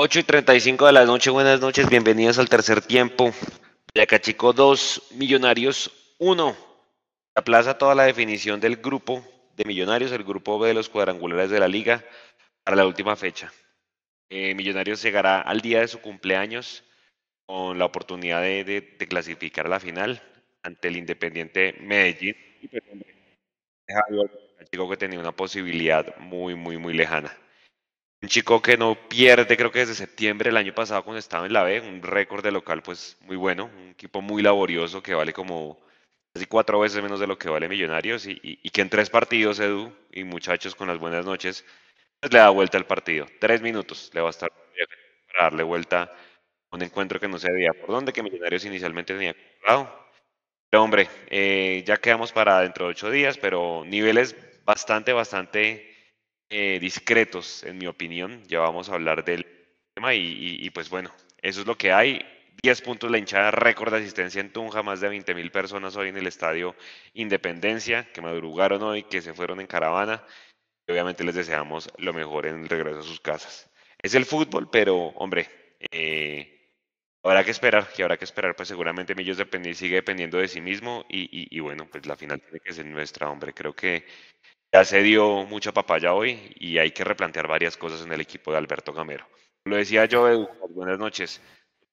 8 y 35 de la noche, buenas noches, bienvenidos al tercer tiempo. acá Chico 2, Millonarios 1. Aplaza toda la definición del grupo de Millonarios, el grupo B de los cuadrangulares de la liga, para la última fecha. Eh, Millonarios llegará al día de su cumpleaños con la oportunidad de, clasificar a la final ante el Independiente Medellín. Y pues, que tenía una posibilidad muy, muy, muy lejana. Un chico que no pierde, creo que desde septiembre del año pasado cuando estaba en la B, un récord de local pues muy bueno, un equipo muy laborioso que vale como casi cuatro veces menos de lo que vale Millonarios y, que en tres partidos Edu y muchachos con las buenas noches pues le da vuelta al partido. Tres minutos le va a estar para darle vuelta a un encuentro que no se veía por dónde, que Millonarios inicialmente tenía comprado. Pero hombre, eh, ya quedamos para dentro de ocho días, pero niveles bastante, bastante eh, discretos, en mi opinión. Ya vamos a hablar del tema y, pues bueno, eso es lo que hay. 10 puntos la hinchada, récord de asistencia en Tunja, más de 20 mil personas hoy en el estadio Independencia, que madrugaron hoy, que se fueron en caravana. Y obviamente les deseamos lo mejor en el regreso a sus casas. Es el fútbol, pero hombre, eh, habrá que esperar, que habrá que esperar, pues seguramente Millos sigue dependiendo de sí mismo y, bueno, pues la final tiene que ser nuestra, hombre. Creo que ya se dio mucha papaya hoy y hay que replantear varias cosas en el equipo de Alberto Gamero. Lo decía yo, buenas noches.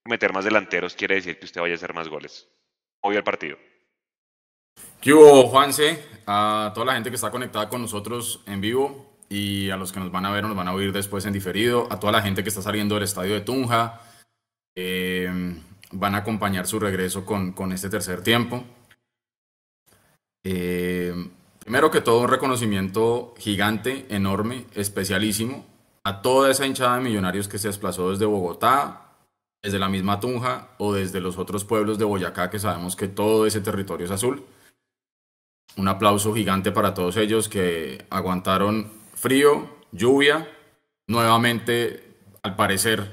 Meter más delanteros quiere decir que usted vaya a hacer más goles. Hoy al partido. ¿Qué hubo, Juanse? A toda la gente que está conectada con nosotros en vivo y a los que nos van a ver o nos van a oír después en diferido, a toda la gente que está saliendo del estadio de Tunja, eh, van a acompañar su regreso con, con este tercer tiempo. Eh, Primero que todo, un reconocimiento gigante, enorme, especialísimo a toda esa hinchada de millonarios que se desplazó desde Bogotá, desde la misma Tunja o desde los otros pueblos de Boyacá, que sabemos que todo ese territorio es azul. Un aplauso gigante para todos ellos que aguantaron frío, lluvia, nuevamente, al parecer,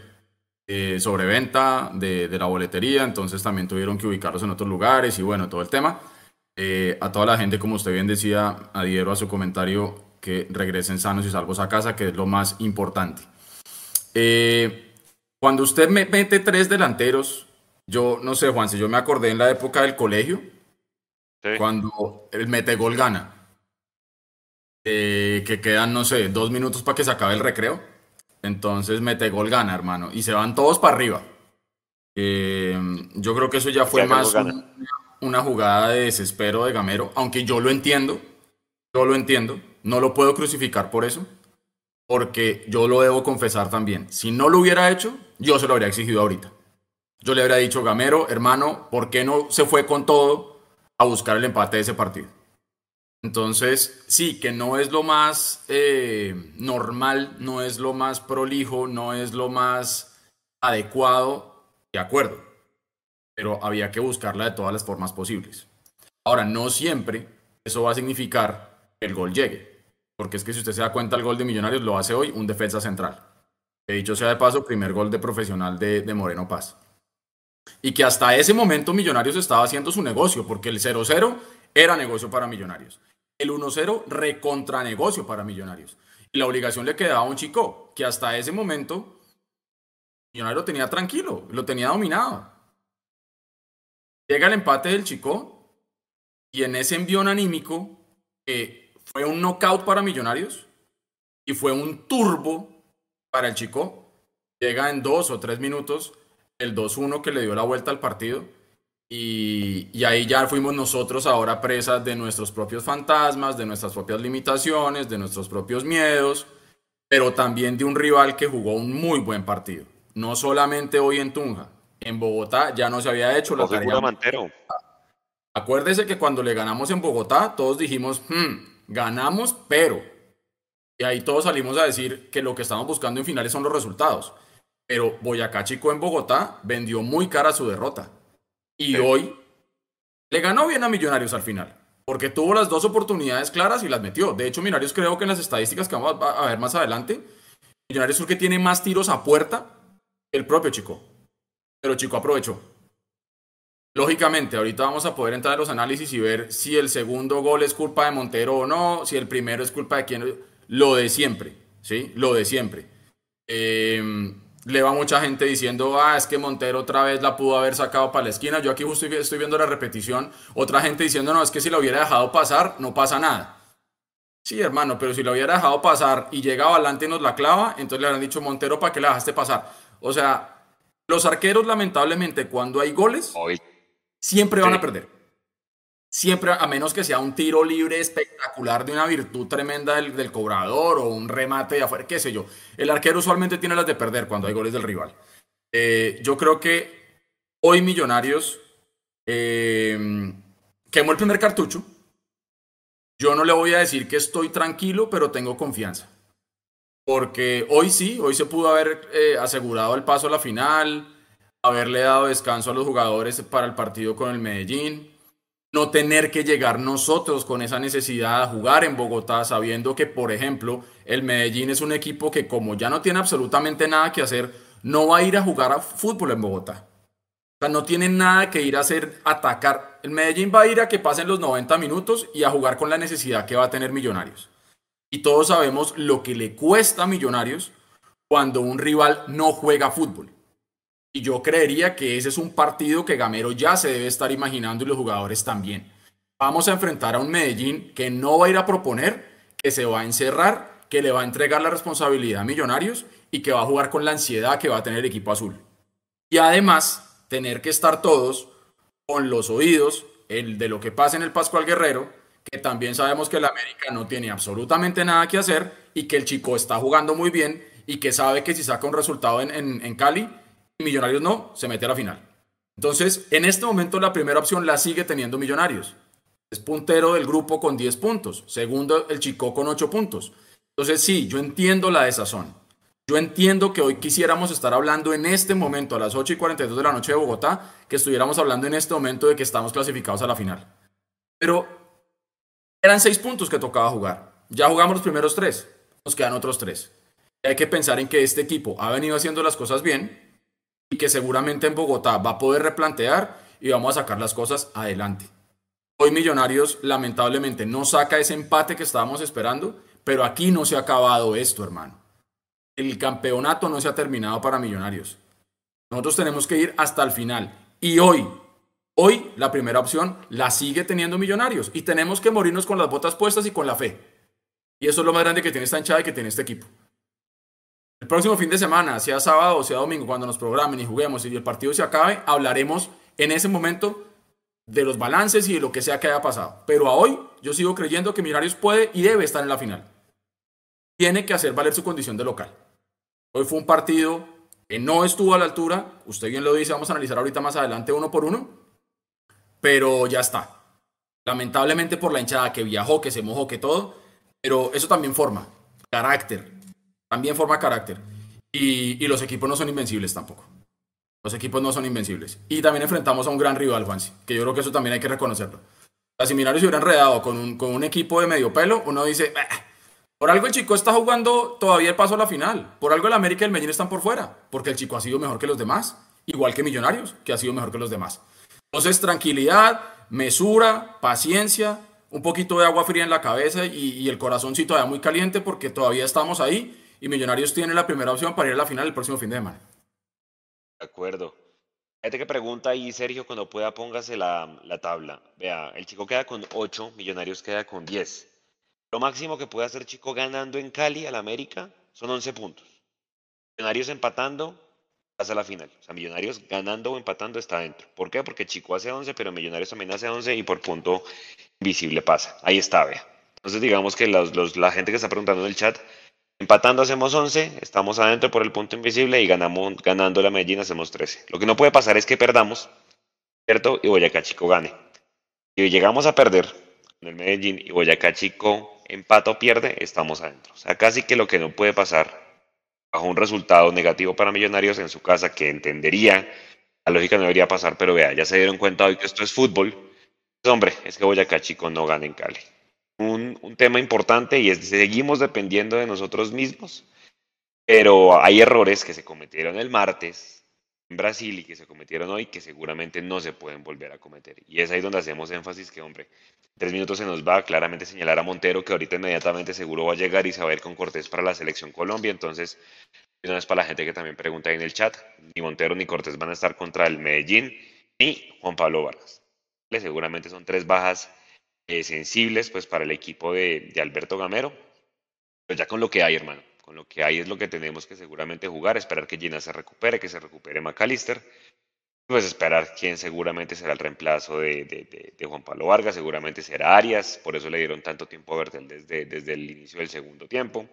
eh, sobreventa de, de la boletería, entonces también tuvieron que ubicarlos en otros lugares y bueno, todo el tema. Eh, a toda la gente, como usted bien decía, adhiero a su comentario, que regresen sanos y salvos a casa, que es lo más importante. Eh, cuando usted me mete tres delanteros, yo no sé, Juan, si yo me acordé en la época del colegio, cuando el mete gol gana, eh, que quedan, no sé, dos minutos para que se acabe el recreo. Entonces mete gol gana, hermano, y se van todos para arriba. yo creo que eso ya fue más una jugada de desespero de Gamero, aunque yo lo entiendo, yo lo entiendo, no lo puedo crucificar por eso, porque yo lo debo confesar también. Si no lo hubiera hecho, yo se lo habría exigido ahorita. Yo le habría dicho, Gamero, hermano, ¿por qué no se fue con todo a buscar el empate de ese partido? Entonces, sí, que no es lo más eh, normal, no es lo más prolijo, no es lo más adecuado, de acuerdo pero había que buscarla de todas las formas posibles. Ahora, no siempre eso va a significar que el gol llegue, porque es que si usted se da cuenta, el gol de Millonarios lo hace hoy un defensa central. He dicho sea de paso, primer gol de profesional de, Moreno Paz. Y que hasta ese momento Millonarios estaba haciendo su negocio, porque el 0-0 era negocio para Millonarios. El 1-0 recontra negocio para Millonarios. Y la obligación le quedaba a un chico que hasta ese momento Millonario lo tenía tranquilo, lo tenía dominado. Llega el empate del Chico y en ese envión anímico fue un knockout para Millonarios y fue un turbo para el Chico. Llega en dos o tres minutos el 2-1 que le dio la vuelta al partido. Y, y, ahí ya fuimos nosotros ahora presas de nuestros propios fantasmas, de nuestras propias limitaciones, de nuestros propios miedos, pero también de un rival que jugó un muy buen partido. No solamente hoy en Tunja, en Bogotá ya no se había hecho la tarea. Mantero. Acuérdese que cuando le ganamos en Bogotá, todos dijimos, hmm, ganamos, pero. Y ahí todos salimos a decir que lo que estamos buscando en finales son los resultados. Pero Boyacá Chico en Bogotá vendió muy cara su derrota. Y hoy le ganó bien a Millonarios al final. Porque tuvo las dos oportunidades claras y las metió. De hecho, Millonarios creo que en las estadísticas que vamos a ver más adelante, Millonarios es el que tiene más tiros a puerta que el propio Chico. Pero Chico aprovechó. Lógicamente, ahorita vamos a poder entrar en los análisis y ver si el segundo gol es culpa de Montero o no, si el primero es culpa de quién. Lo de siempre, ¿sí? Lo de siempre. Em, le va mucha gente diciendo, ah, es que Montero otra vez la pudo haber sacado para la esquina. Yo aquí justo estoy viendo la repetición. Otra gente diciendo, no, es que si lo hubiera dejado pasar, no pasa nada. Sí, hermano, pero si lo hubiera dejado pasar y llegaba adelante y nos la clava, entonces le habrán dicho, Montero, ¿para qué la dejaste pasar? O sea, los arqueros, lamentablemente, cuando hay goles, siempre van a perder. Siempre, a menos que sea un tiro libre espectacular de una virtud tremenda del, cobrador o un remate de afuera, qué sé yo. El arquero usualmente tiene las de perder cuando hay goles del rival. Eh, yo creo que hoy Millonarios eh, quemó el primer cartucho. Yo no le voy a decir que estoy tranquilo, pero tengo confianza. Porque hoy sí, hoy se pudo haber eh, asegurado el paso a la final, haberle dado descanso a los jugadores para el partido con el Medellín no tener que llegar nosotros con esa necesidad de jugar en Bogotá, sabiendo que, por ejemplo, el Medellín es un equipo que como ya no tiene absolutamente nada que hacer, no va a ir a jugar a fútbol en Bogotá. O sea, no tiene nada que ir a hacer, atacar. El Medellín va a ir a que pasen los 90 minutos y a jugar con la necesidad que va a tener Millonarios. Y todos sabemos lo que le cuesta a Millonarios cuando un rival no juega fútbol. Y yo creería que ese es un partido que Gamero ya se debe estar imaginando y los jugadores también. Vamos a enfrentar a un Medellín que no va a ir a proponer, que se va a encerrar, que le va a entregar la responsabilidad a Millonarios y que va a jugar con la ansiedad que va a tener el equipo azul. Y además, tener que estar todos con los oídos el de lo que pasa en el Pascual Guerrero, que también sabemos que el América no tiene absolutamente nada que hacer y que el chico está jugando muy bien y que sabe que si saca un resultado en, en Cali, Millonarios no, se mete a la final. Entonces, en este momento la primera opción la sigue teniendo Millonarios. Es puntero del grupo con 10 puntos. Segundo, el Chico con 8 puntos. Entonces, sí, yo entiendo la desazón. Yo entiendo que hoy quisiéramos estar hablando en este momento, a las 8 y 42 de la noche de Bogotá, que estuviéramos hablando en este momento de que estamos clasificados a la final. Pero eran 6 puntos que tocaba jugar. Ya jugamos los primeros 3. Nos quedan otros 3. Hay que pensar en que este equipo ha venido haciendo las cosas bien y que seguramente en Bogotá va a poder replantear y vamos a sacar las cosas adelante. Hoy Millonarios lamentablemente no saca ese empate que estábamos esperando, pero aquí no se ha acabado esto, hermano. El campeonato no se ha terminado para Millonarios. Nosotros tenemos que ir hasta el final. Y hoy, hoy la primera opción la sigue teniendo Millonarios y tenemos que morirnos con las botas puestas y con la fe. Y eso es lo más grande que tiene esta hinchada y que tiene este equipo. El próximo fin de semana, sea sábado o sea domingo, cuando nos programen y juguemos y el partido se acabe, hablaremos en ese momento de los balances y de lo que sea que haya pasado. Pero a hoy yo sigo creyendo que Millonarios puede y debe estar en la final. Tiene que hacer valer su condición de local. Hoy fue un partido que no estuvo a la altura, usted bien lo dice, vamos a analizar ahorita más adelante uno por uno, pero ya está. Lamentablemente por la hinchada que viajó, que se mojó, que todo, pero eso también forma carácter, también forma carácter. Y, los equipos no son invencibles tampoco. Los equipos no son invencibles. Y también enfrentamos a un gran rival, Juansi, que yo creo que eso también hay que reconocerlo. Si seminarios se hubieran enredado con un, con un equipo de medio pelo, uno dice, por algo el chico está jugando todavía el paso a la final. Por algo el América y el Medellín están por fuera. Porque el chico ha sido mejor que los demás. Igual que Millonarios, que ha sido mejor que los demás. Entonces, tranquilidad, mesura, paciencia, un poquito de agua fría en la cabeza y, y el corazoncito todavía muy caliente porque todavía estamos ahí y Millonarios tiene la primera opción para ir a la final el próximo fin de semana. De acuerdo. Gente que pregunta ahí, Sergio, cuando pueda póngase la, la tabla. Vea, el chico queda con 8, Millonarios queda con 10. Lo máximo que puede hacer Chico ganando en Cali al América son 11 puntos. Millonarios empatando, pasa a la final. O Millonarios ganando o empatando está dentro. ¿Por qué? Porque Chico hace 11, pero Millonarios también hace 11 y por punto invisible pasa. Ahí está, vea. Entonces digamos que los, la gente que está preguntando en el chat Empatando hacemos 11, estamos adentro por el punto invisible y ganamos, ganando la Medellín hacemos 13. Lo que no puede pasar es que perdamos, ¿cierto? Y Boyacá Chico gane. Si llegamos a perder en el Medellín y Boyacá Chico empata o pierde, estamos adentro. O sea, casi que lo que no puede pasar bajo un resultado negativo para Millonarios en su casa, que entendería, la lógica no debería pasar, pero vea, ya se dieron cuenta hoy que esto es fútbol. Pues, hombre, es que Boyacá Chico no gana en Cali un, tema importante y es seguimos dependiendo de nosotros mismos, pero hay errores que se cometieron el martes Brasil y que se cometieron hoy que seguramente no se pueden volver a cometer. Y es ahí donde hacemos énfasis que, hombre, tres minutos se nos va claramente señalar a Montero que ahorita inmediatamente seguro va a llegar y se va a ir con Cortés para la selección Colombia, entonces Una vez para la gente que también pregunta ahí en el chat, ni Montero ni Cortés van a estar contra el Medellín, ni Juan Pablo Vargas. Seguramente son tres bajas eh, sensibles pues para el equipo de, de Alberto Gamero, pues ya con lo que hay, hermano con lo que hay es lo que tenemos que seguramente jugar, esperar que Gina se recupere, que se recupere McAllister, pues esperar quién seguramente será el reemplazo de, Juan Pablo Vargas, seguramente será Arias, por eso le dieron tanto tiempo a Bertel desde, desde el inicio del segundo tiempo.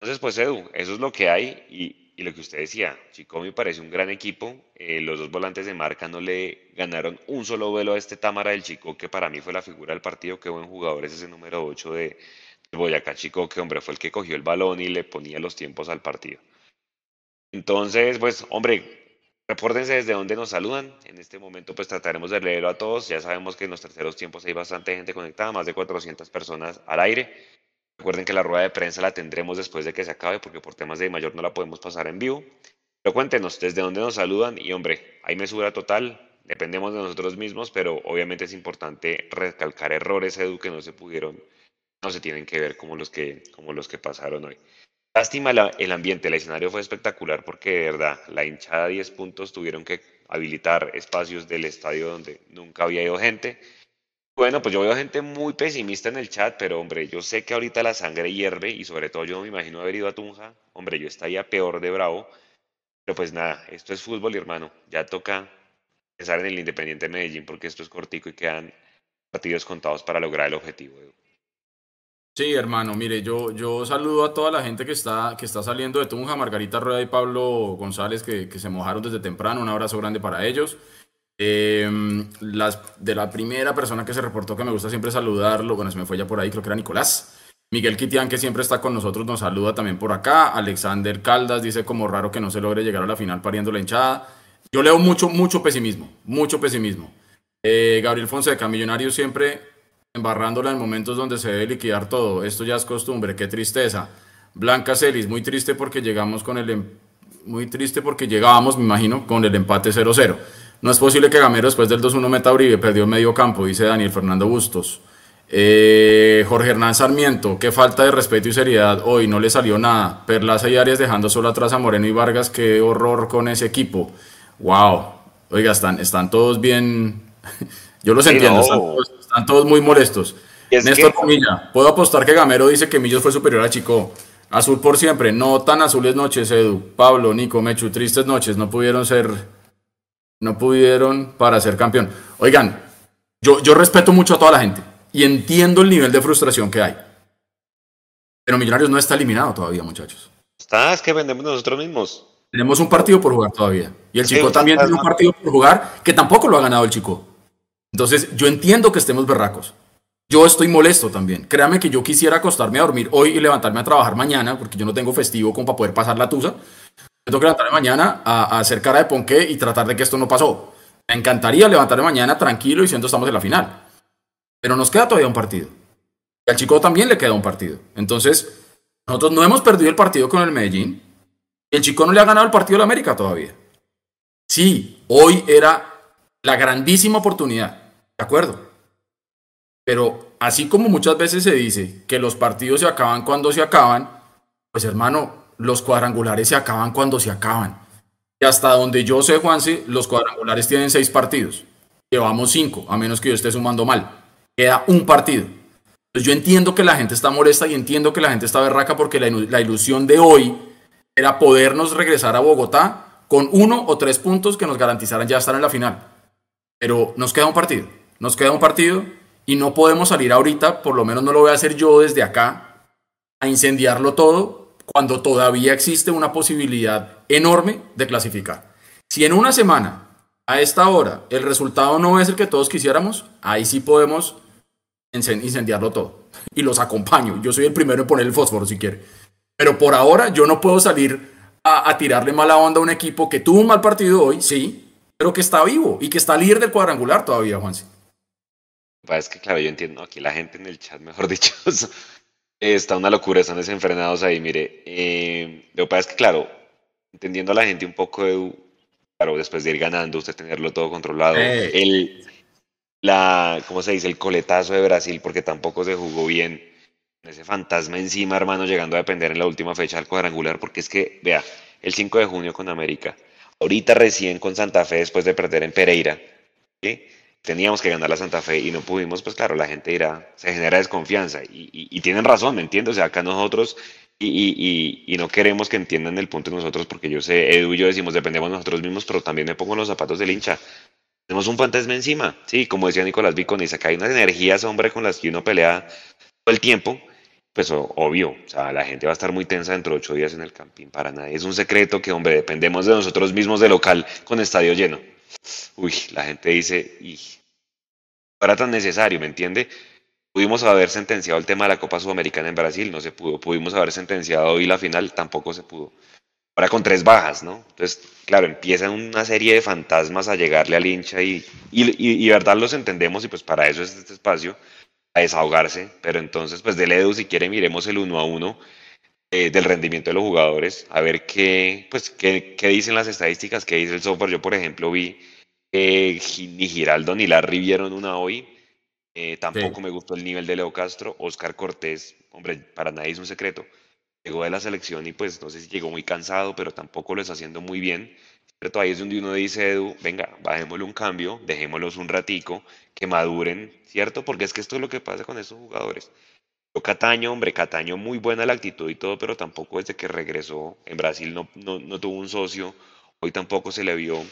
Entonces, pues Edu, eso es lo que hay y, lo que usted decía, Chico me parece un gran equipo, eh, los dos volantes de marca no le ganaron un solo vuelo a este Támara del Chico, que para mí fue la figura del partido, qué buen jugador es ese número 8 de, Boyacá Chico, que hombre, fue el que cogió el balón y le ponía los tiempos al partido. Entonces, pues, hombre, repórtense desde donde nos saludan. En este momento, pues trataremos de leerlo a todos. Ya sabemos que en los terceros tiempos hay bastante gente conectada, más de 400 personas al aire. Recuerden que la rueda de prensa la tendremos después de que se acabe, porque por temas de mayor no la podemos pasar en vivo. Pero cuéntenos desde dónde nos saludan y, hombre, hay mesura total. Dependemos de nosotros mismos, pero obviamente es importante recalcar errores, Edu, que no se pudieron no se tienen que ver como los que, como los que pasaron hoy. Lástima el ambiente, el escenario fue espectacular porque de verdad la hinchada 10 puntos tuvieron que habilitar espacios del estadio donde nunca había ido gente. Bueno, pues yo veo gente muy pesimista en el chat, pero hombre, yo sé que ahorita la sangre hierve y sobre todo yo me imagino haber ido a Tunja. Hombre, yo estaría peor de bravo. Pero pues nada, esto es fútbol, hermano. Ya toca pensar en el Independiente Medellín porque esto es cortico y quedan partidos contados para lograr el objetivo. Sí, hermano, mire, yo, yo saludo a toda la gente que está, que está saliendo de Tunja, Margarita Rueda y Pablo González, que, que se mojaron desde temprano, un abrazo grande para ellos. Em, las, de la primera persona que se reportó que me gusta siempre saludarlo, bueno, se me fue ya por ahí, creo que era Nicolás. Miguel Kitian, que siempre está con nosotros, nos saluda también por acá. Alexander Caldas dice como raro que no se logre llegar a la final pariendo la hinchada. Yo leo mucho, mucho pesimismo, mucho pesimismo. Eh, Gabriel Fonseca, millonario siempre embarrándola en momentos donde se debe liquidar todo. Esto ya es costumbre, qué tristeza. Blanca Celis, muy triste porque llegamos con el em, muy triste porque llegábamos, me imagino, con el empate 0-0. No es posible que Gamero después del 2-1 meta Uribe, perdió medio campo, dice Daniel Fernando Bustos. Eh, Jorge Hernán Sarmiento, qué falta de respeto y seriedad hoy, no le salió nada. Perlaza y Arias dejando solo atrás a Moreno y Vargas, qué horror con ese equipo. Wow, oiga, están, están todos bien. Yo los entiendo, están todos muy molestos. Néstor Comilla, puedo apostar que Gamero dice que Millos fue superior a Chico. Azul por siempre, no tan azules noches, Edu. Pablo, Nico, Mechu, tristes noches, no pudieron ser, no pudieron para ser campeón. Oigan, yo, yo respeto mucho a toda la gente y entiendo el nivel de frustración que hay. Pero Millonarios no está eliminado todavía, muchachos. Está, es que vendemos nosotros mismos. Tenemos un partido por jugar todavía. Y el Chico también tiene un partido por jugar que tampoco lo ha ganado el Chico. Entonces, yo entiendo que estemos berracos. Yo estoy molesto también. Créame que yo quisiera acostarme a dormir hoy y levantarme a trabajar mañana, porque yo no tengo festivo como para poder pasar la tusa. Tengo que levantarme mañana a, hacer cara de ponqué y tratar de que esto no pasó. Me encantaría levantarme mañana tranquilo y siendo estamos en la final. Pero nos queda todavía un partido. Y al chico también le queda un partido. Entonces, nosotros no hemos perdido el partido con el Medellín. Y el chico no le ha ganado el partido la América todavía. Sí, hoy era la grandísima oportunidad de acuerdo. Pero así como muchas veces se dice que los partidos se acaban cuando se acaban, pues hermano, los cuadrangulares se acaban cuando se acaban. Y hasta donde yo sé, Juanse, los cuadrangulares tienen seis partidos. Llevamos cinco, a menos que yo esté sumando mal. Queda un partido. Entonces yo entiendo que la gente está molesta y entiendo que la gente está berraca porque la ilusión de hoy era podernos regresar a Bogotá con uno o tres puntos que nos garantizaran ya estar en la final. Pero nos queda un partido. Nos queda un partido y no podemos salir ahorita, por lo menos no lo voy a hacer yo desde acá, a incendiarlo todo cuando todavía existe una posibilidad enorme de clasificar. Si en una semana, a esta hora, el resultado no es el que todos quisiéramos, ahí sí podemos incendiarlo todo. Y los acompaño. Yo soy el primero en poner el fósforo si quiere. Pero por ahora yo no puedo salir a, tirarle mala onda a un equipo que tuvo un mal partido hoy, sí, pero que está vivo y que está líder del cuadrangular todavía, Juanse es que, claro, yo entiendo, aquí la gente en el chat, mejor dicho, está una locura, están desenfrenados ahí, mire. Eh, lo que pasa es que, claro, entendiendo a la gente un poco, de, claro, después de ir ganando, usted tenerlo todo controlado, el, la, ¿cómo se dice? El coletazo de Brasil, porque tampoco se jugó bien. Ese fantasma encima, hermano, llegando a depender en la última fecha del cuadrangular, porque es que, vea, el 5 de junio con América. Ahorita recién con Santa Fe después de perder en Pereira. Teníamos que ganar la Santa Fe y no pudimos, pues claro, la gente dirá, se genera desconfianza. Y, tienen razón, ¿me entiendes? O sea, acá nosotros y, y, no queremos que entiendan el punto de nosotros, porque yo sé, Edu y yo decimos, dependemos de nosotros mismos, pero también me pongo los zapatos del hincha. Tenemos un fantasma encima, sí, como decía Nicolás Viconi, acá hay unas energías, hombre, con las que uno pelea todo el tiempo, pues obvio, o sea, la gente va a estar muy tensa dentro de ocho días en el camping, para nadie. Es un secreto que, hombre, dependemos de nosotros mismos de local con estadio lleno. Uy, la gente dice, y no era tan necesario, ¿me entiende? Pudimos haber sentenciado el tema de la Copa Sudamericana en Brasil, no se pudo. Pudimos haber sentenciado hoy la final, tampoco se pudo ahora con tres bajas, ¿no? Entonces, claro, empiezan una serie de fantasmas a llegarle al hincha y, y, y, verdad los entendemos y pues para eso es este espacio, a desahogarse, pero entonces pues del Edu si quiere miremos el uno a uno eh, del rendimiento de los jugadores, a ver qué, pues, qué, qué, dicen las estadísticas, qué dice el software. Yo, por ejemplo, vi que ni Giraldo ni Larry vieron una hoy. Eh, tampoco me gustó el nivel de Leo Castro. Oscar Cortés, hombre, para nadie es un secreto llegó de la selección y pues no sé si llegó muy cansado, pero tampoco lo está haciendo muy bien. Pero ahí es donde uno dice, Edu, venga, bajémosle un cambio, dejémoslos un ratico, que maduren, ¿cierto? Porque es que esto es lo que pasa con estos jugadores. Cataño, hombre, Cataño muy buena la actitud y todo, pero tampoco desde que regresó en Brasil no, no, no tuvo un socio, hoy tampoco se le vio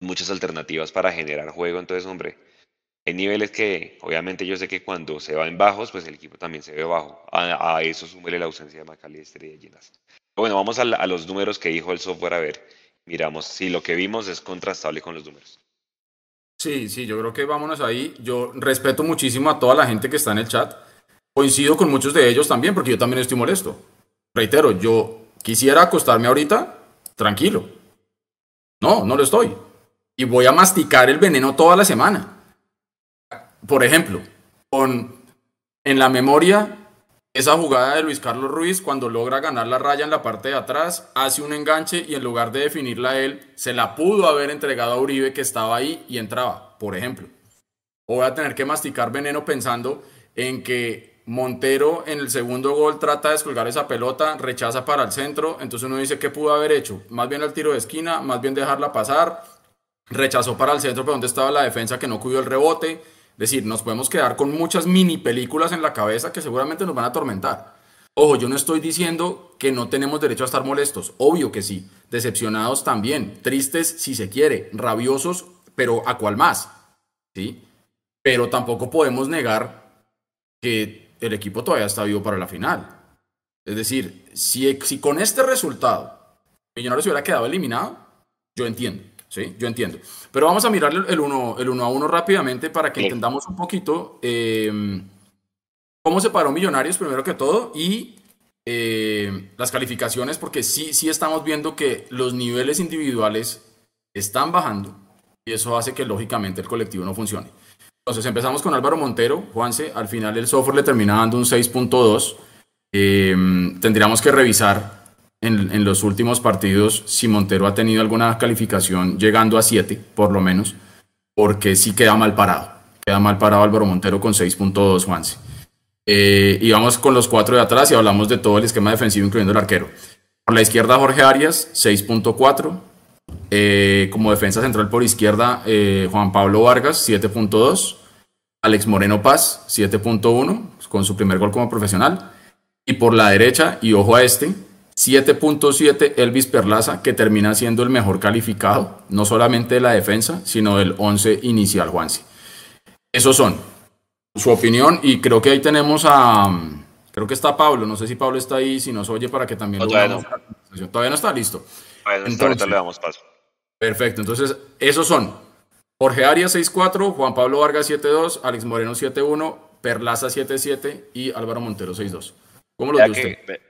muchas alternativas para generar juego, entonces, hombre, hay niveles que, obviamente, yo sé que cuando se va en bajos, pues el equipo también se ve bajo. A, eso súmele la ausencia de McAllister y de Ginas. Bueno, vamos a, los números que dijo el software a ver. Miramos si lo que vimos es contrastable con los números. Sí, sí, yo creo que vámonos ahí. Yo respeto muchísimo a toda la gente que está en el chat. Coincido con muchos de ellos también, porque yo también estoy molesto. Reitero, yo quisiera acostarme ahorita tranquilo. No, no lo estoy. Y voy a masticar el veneno toda la semana por ejemplo, con en la memoria esa jugada de Luis Carlos Ruiz cuando logra ganar la raya en la parte de atrás, hace un enganche y en lugar de definirla él, se la pudo haber entregado a Uribe que estaba ahí y entraba, por ejemplo. O voy a tener que masticar veneno pensando en que Montero en el segundo gol trata de descolgar esa pelota, rechaza para el centro, entonces uno dice, ¿qué pudo haber hecho? Más bien el tiro de esquina, más bien dejarla pasar, rechazó para el centro, pero ¿dónde estaba la defensa que no cubrió el rebote? Es decir, nos podemos quedar con muchas mini películas en la cabeza que seguramente nos van a atormentar. Ojo, yo no estoy diciendo que no tenemos derecho a estar molestos, obvio que sí, decepcionados también, tristes si se quiere, rabiosos, pero a cuál más, ¿sí? Pero tampoco podemos negar que el equipo todavía está vivo para la final. Es decir, si, si con este resultado Millonarios hubiera quedado eliminado, yo entiendo. ¿sí? Yo entiendo. Pero vamos a mirar el uno, el uno a uno rápidamente para que entendamos un poquito eh, cómo se paró Millonarios primero que todo y eh, las calificaciones, porque sí, sí estamos viendo que los niveles individuales están bajando y eso hace que lógicamente el colectivo no funcione. Entonces empezamos con Álvaro Montero, Juanse, al final el software le termina dando un 6.2. Eh, tendríamos que revisar en, los últimos partidos si Montero ha tenido alguna calificación llegando a 7, por lo menos, porque sí queda mal parado. Queda mal parado Álvaro Montero con 6.2, Juanse. Eh, y vamos con los cuatro de atrás y hablamos de todo el esquema defensivo, incluyendo el arquero. Por la izquierda, Jorge Arias, 6.4. Eh, como defensa central por izquierda, eh, Juan Pablo Vargas, 7.2. Alex Moreno Paz, 7.1, con su primer gol como profesional. Y por la derecha, y ojo a este, 7.7 Elvis Perlaza, que termina siendo el mejor calificado, no solamente de la defensa, sino del 11 inicial, Juansi. Esos son su opinión y creo que ahí tenemos a... Creo que está Pablo, no sé si Pablo está ahí, si nos oye para que también... todavía, no. todavía no está listo. entonces, le damos paso. Perfecto, entonces esos son Jorge Arias 6.4, Juan Pablo Vargas 7.2, Alex Moreno 7.1, Perlaza 7.7 y Álvaro Montero 6.2. ¿Cómo lo ve usted?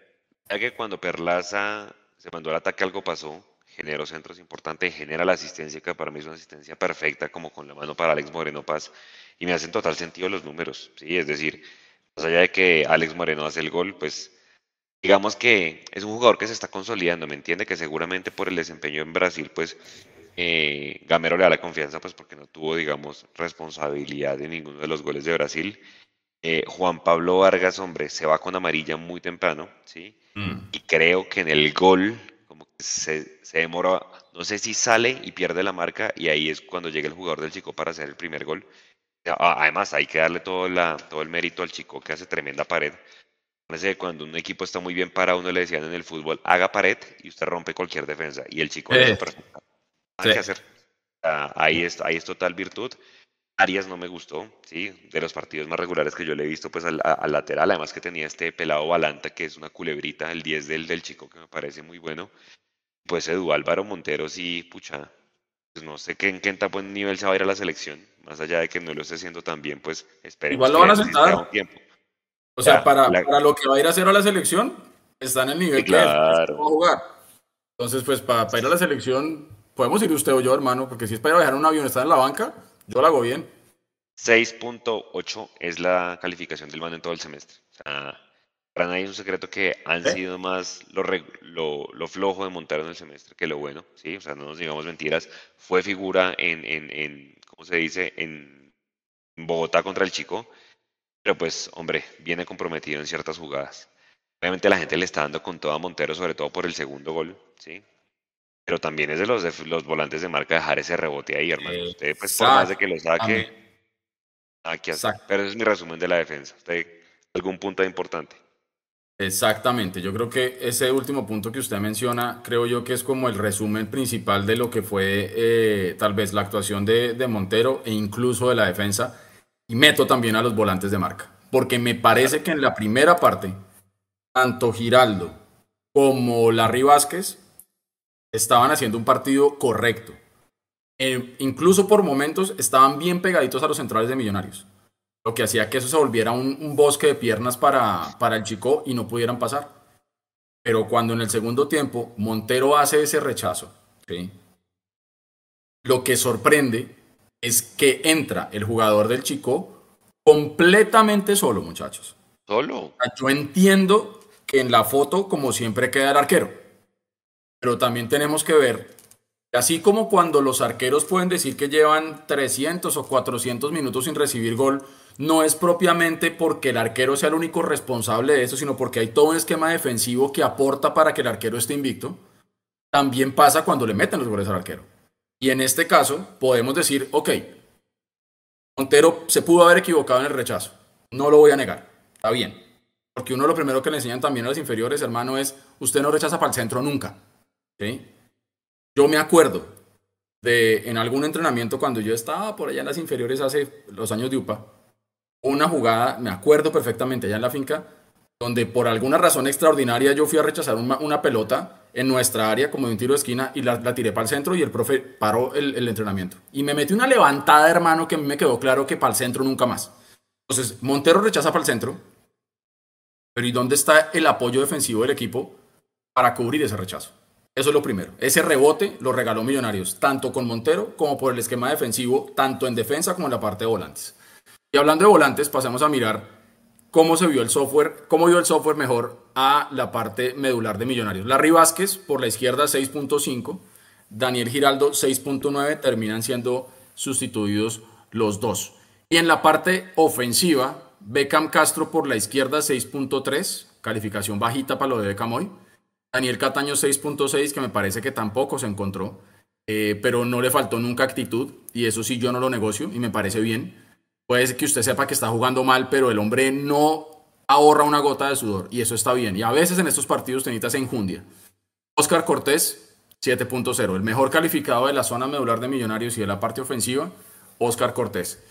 Ya que cuando Perlaza se mandó al ataque algo pasó, generó centros importantes, genera la asistencia que para mí es una asistencia perfecta como con la mano para Alex Moreno Paz y me hacen total sentido los números, sí, es decir, más allá de que Alex Moreno hace el gol, pues digamos que es un jugador que se está consolidando, me entiende que seguramente por el desempeño en Brasil, pues eh, Gamero le da la confianza, pues porque no tuvo, digamos, responsabilidad de ninguno de los goles de Brasil. Eh, Juan Pablo Vargas, hombre, se va con amarilla muy temprano, ¿sí? Mm. Y creo que en el gol, como que se, se demora, no sé si sale y pierde la marca y ahí es cuando llega el jugador del Chico para hacer el primer gol. Además, hay que darle todo, la, todo el mérito al Chico que hace tremenda pared. Parece que cuando un equipo está muy bien para uno le decían en el fútbol, haga pared y usted rompe cualquier defensa. Y el Chico eh, Hay que hacer. ahí, es, ahí es total virtud. Arias no me gustó, sí, de los partidos más regulares que yo le he visto, pues al, lateral, además que tenía este pelado Balanta, que es una culebrita, el 10 del, del chico, que me parece muy bueno. Pues Edu Álvaro Montero, sí, pucha, pues no sé qué, en qué buen nivel se va a ir a la selección, más allá de que no lo esté haciendo tan bien, pues esperemos Igual lo van a sentar. Tiempo. O sea, para, para, lo que va a ir a hacer a la selección, está en el nivel que va a jugar. Entonces, pues para, para ir a la selección, podemos ir usted o yo, hermano, porque si es para ir a dejar un avión, estar en la banca, yo lo hago bien. 6.8 es la calificación del man en todo el semestre. O sea, para nadie es un secreto que han sido más lo, lo, lo, flojo de montar en el semestre que lo bueno, ¿sí? O sea, no nos digamos mentiras. Fue figura en, en, en ¿cómo se dice? En Bogotá contra el Chico, pero pues, hombre, viene comprometido en ciertas jugadas. Obviamente la gente le está dando con todo a Montero, sobre todo por el segundo gol, ¿sí? Pero también es de los, de los volantes de marca dejar ese rebote ahí, hermano. Usted, pues, por más de que lo saque, aquí Pero ese es mi resumen de la defensa. ¿Usted algún punto importante? Exactamente, yo creo que ese último punto que usted menciona, creo yo que es como el resumen principal de lo que fue eh, tal vez la actuación de, de, Montero e incluso de la defensa. Y meto también a los volantes de marca, porque me parece que en la primera parte, tanto Giraldo como Larry Vázquez estaban haciendo un partido correcto. Eh, incluso por momentos estaban bien pegaditos a los centrales de Millonarios. Lo que hacía que eso se volviera un, bosque de piernas para, para el chico y no pudieran pasar. Pero cuando en el segundo tiempo Montero hace ese rechazo, lo que sorprende es que entra el jugador del chico completamente solo, muchachos. Solo. Yo entiendo que en la foto, como siempre, queda el arquero pero también tenemos que ver, así como cuando los arqueros pueden decir que llevan 300 o 400 minutos sin recibir gol, no es propiamente porque el arquero sea el único responsable de eso, sino porque hay todo un esquema defensivo que aporta para que el arquero esté invicto. También pasa cuando le meten los goles al arquero. Y en este caso podemos decir, ok, Montero se pudo haber equivocado en el rechazo. No lo voy a negar. Está bien. Porque uno lo primero que le enseñan también a los inferiores, hermano, es usted no rechaza para el centro nunca. Yo me acuerdo de en algún entrenamiento cuando yo estaba por allá en las inferiores hace los años de UPA, una jugada, me acuerdo perfectamente allá en la finca, donde por alguna razón extraordinaria yo fui a rechazar una, pelota en nuestra área como de un tiro de esquina y la, tiré para el centro y el profe paró el, entrenamiento. Y me metí una levantada, hermano, que a mí me quedó claro que para el centro nunca más. Entonces, Montero rechaza para el centro, pero ¿y dónde está el apoyo defensivo del equipo para cubrir ese rechazo? Eso es lo primero. Ese rebote lo regaló Millonarios, tanto con Montero como por el esquema defensivo, tanto en defensa como en la parte de volantes. Y hablando de volantes, pasemos a mirar cómo se vio el software, cómo vio el software mejor a la parte medular de Millonarios. Larry Vázquez por la izquierda 6.5, Daniel Giraldo 6.9, terminan siendo sustituidos los dos. Y en la parte ofensiva, Beckham Castro por la izquierda 6.3, calificación bajita para lo de Beckham hoy. Daniel Cataño 6.6, que me parece que tampoco se encontró, eh, pero no le faltó nunca actitud, y eso sí yo no lo negocio y me parece bien. Puede que usted sepa que está jugando mal, pero el hombre no ahorra una gota de sudor, y eso está bien. Y a veces en estos partidos te se enjundia. Oscar Cortés, 7.0, el mejor calificado de la zona medular de Millonarios y de la parte ofensiva, Oscar Cortés.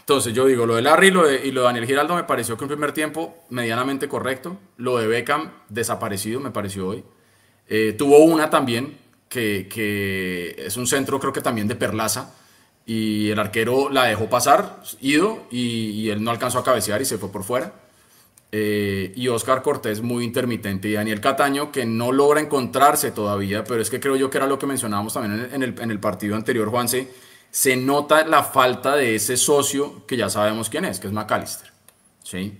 Entonces yo digo, lo de Larry y lo de, Daniel Giraldo me pareció que un primer tiempo medianamente correcto. Lo de Beckham desaparecido me pareció hoy. Eh, tuvo una también que, es un centro creo que también de Perlaza y el arquero la dejó pasar, ido, y, él no alcanzó a cabecear y se fue por fuera. Eh, y Oscar Cortés muy intermitente y Daniel Cataño que no logra encontrarse todavía, pero es que creo yo que era lo que mencionábamos también en el, en el partido anterior, Juanse se nota la falta de ese socio que ya sabemos quién es, que es McAllister. ¿sí?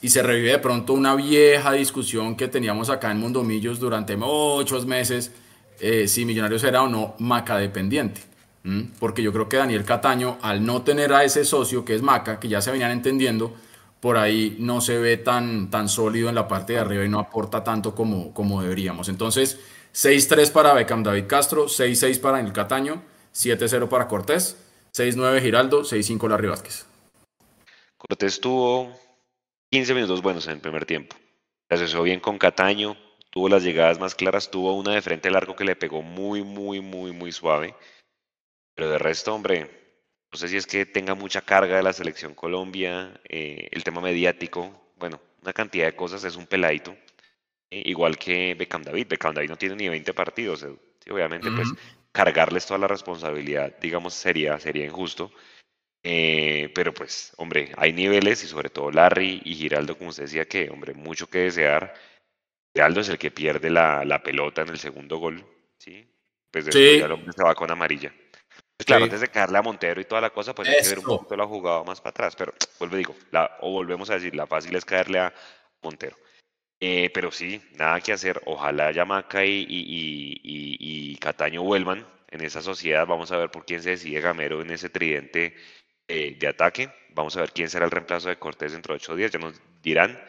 Y se revive de pronto una vieja discusión que teníamos acá en Mundomillos durante muchos meses, eh, si Millonarios era o no Maca dependiente. Porque yo creo que Daniel Cataño, al no tener a ese socio que es Maca, que ya se venían entendiendo, por ahí no se ve tan, tan sólido en la parte de arriba y no aporta tanto como, como deberíamos. Entonces, 6-3 para Beckham David Castro, 6-6 para el Cataño, 7-0 para Cortés, 6-9 Giraldo, 6-5 Larry Vázquez. Cortés tuvo 15 minutos buenos en el primer tiempo. Se asesoró bien con Cataño, tuvo las llegadas más claras, tuvo una de frente largo que le pegó muy, muy, muy, muy suave. Pero de resto, hombre, no sé si es que tenga mucha carga de la selección Colombia, eh, el tema mediático, bueno, una cantidad de cosas, es un peladito. Eh, igual que Beckham David. Beckham David no tiene ni 20 partidos. Eh, obviamente, pues cargarles toda la responsabilidad, digamos, sería, sería injusto. pero pues, hombre, hay niveles y sobre todo Larry y Giraldo, como usted decía, que, hombre, mucho que desear. Giraldo es el que pierde la, la pelota en el segundo gol, ¿sí? Pues después ya el hombre se va con amarilla. Pues claro, antes de caerle a Montero y toda la cosa, pues hay que ver un poquito la jugada más para atrás. Pero vuelvo digo, la, o volvemos a decir, la fácil es caerle a Montero. Eh, pero sí, nada que hacer. Ojalá Yamaca y, y, y, Cataño vuelvan en esa sociedad. Vamos a ver por quién se decide Gamero en ese tridente eh, de ataque. Vamos a ver quién será el reemplazo de Cortés dentro de ocho días. Ya nos dirán.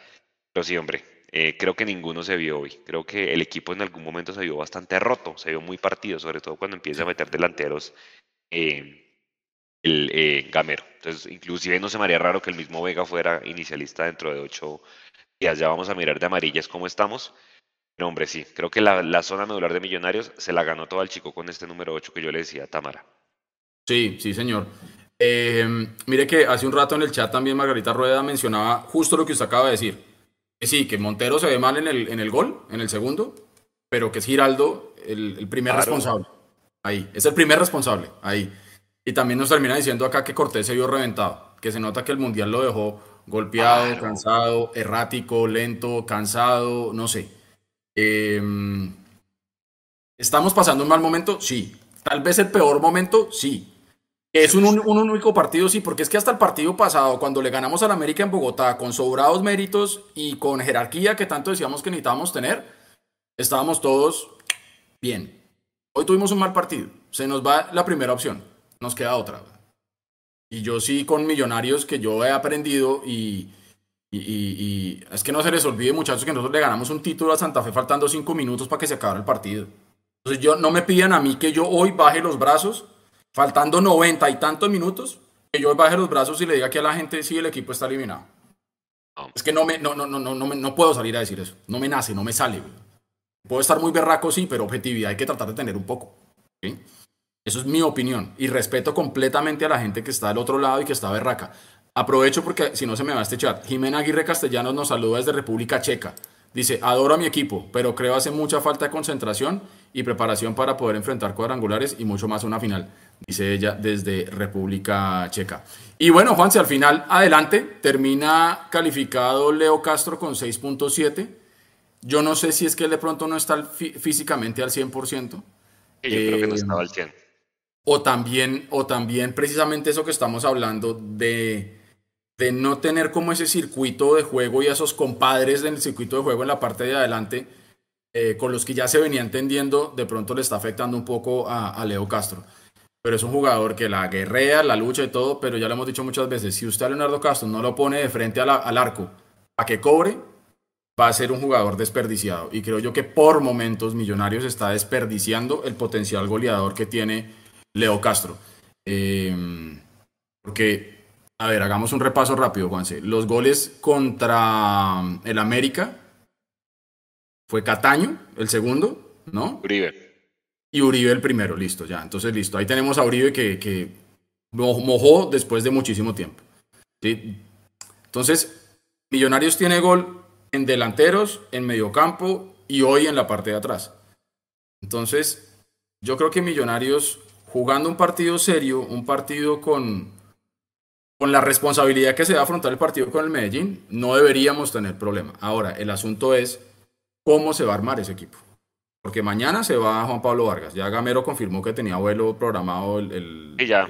Pero sí, hombre, eh, creo que ninguno se vio hoy. Creo que el equipo en algún momento se vio bastante roto, se vio muy partido, sobre todo cuando empieza a meter delanteros eh, el eh, Gamero. Entonces, inclusive no se me haría raro que el mismo Vega fuera inicialista dentro de ocho días. Ya vamos a mirar de amarillas cómo estamos. Pero hombre, sí, creo que la, zona medular de Millonarios se la ganó todo el chico con este número 8 que yo le decía, Tamara. Sí, sí, señor. Em, mire que hace un rato en el chat también Margarita Rueda mencionaba justo lo que usted acaba de decir. Que sí, que Montero se ve mal en el, en el gol, en el segundo, pero que es Giraldo el, primer responsable. Ahí, es el primer responsable, ahí. Y también nos termina diciendo acá que Cortés se vio reventado, que se nota que el Mundial lo dejó golpeado, cansado, errático, lento, cansado, no sé. Em, ¿Estamos pasando un mal momento? Sí. Tal vez el peor momento, sí. ¿Es un, un, único partido? Sí, porque es que hasta el partido pasado, cuando le ganamos al América en Bogotá, con sobrados méritos y con jerarquía que tanto decíamos que necesitábamos tener, estábamos todos bien. Hoy tuvimos un mal partido. Se nos va la primera opción. Nos queda otra. Y yo sí con Millonarios que yo he aprendido y, y, es que no se les olvide muchachos que nosotros le ganamos un título a Santa Fe faltando cinco minutos para que se acabara el partido. Entonces yo, no me pidan a mí que yo hoy baje los brazos faltando noventa y tantos minutos, que yo hoy baje los brazos y le diga que a la gente sí el equipo está eliminado. Es que no, me, no, no, no, no, no, puedo salir a decir eso. No me nace, no me sale. Puedo estar muy berraco, sí, pero objetividad hay que tratar de tener un poco. Eso es mi opinión. Y respeto completamente a la gente que está del otro lado y que está berraca. Aprovecho porque si no se me va este chat. Jimena Aguirre Castellanos nos saluda desde República Checa. Dice, adoro a mi equipo, pero creo hace mucha falta de concentración y preparación para poder enfrentar cuadrangulares y mucho más una final. Dice ella desde República Checa. Y bueno, Juanse, al final, adelante, termina calificado Leo Castro con 6.7 yo no sé si es que él de pronto no está físicamente al 100%. yo creo que no estaba al 100%. O también, o también precisamente eso que estamos hablando de, de no tener como ese circuito de juego y esos compadres del circuito de juego en la parte de adelante eh, con los que ya se venía entendiendo, de pronto le está afectando un poco a, Leo Castro. Pero es un jugador que la guerrea, la lucha y todo, pero ya lo hemos dicho muchas veces, si usted a Leonardo Castro no lo pone de frente al arco a que cobre, va a ser un jugador desperdiciado. Y creo yo que por momentos Millonarios está desperdiciando el potencial goleador que tiene Leo Castro. Em, porque, a ver, hagamos un repaso rápido, Juanse. Los goles contra el América fue Cataño, el segundo, ¿no? Uribe. Y Uribe el primero, listo, ya. Entonces, listo. Ahí tenemos a Uribe que, que mojó después de muchísimo tiempo. ¿sí? Entonces, Millonarios tiene gol en delanteros, en mediocampo y hoy en la parte de atrás. Entonces, yo creo que Millonarios, jugando un partido serio, un partido con, con la responsabilidad que se va a afrontar el partido con el Medellín, no deberíamos tener problema. Ahora, el asunto es cómo se va a armar ese equipo. Porque mañana se va Juan Pablo Vargas. Ya Gamero confirmó que tenía vuelo programado el... Y ya.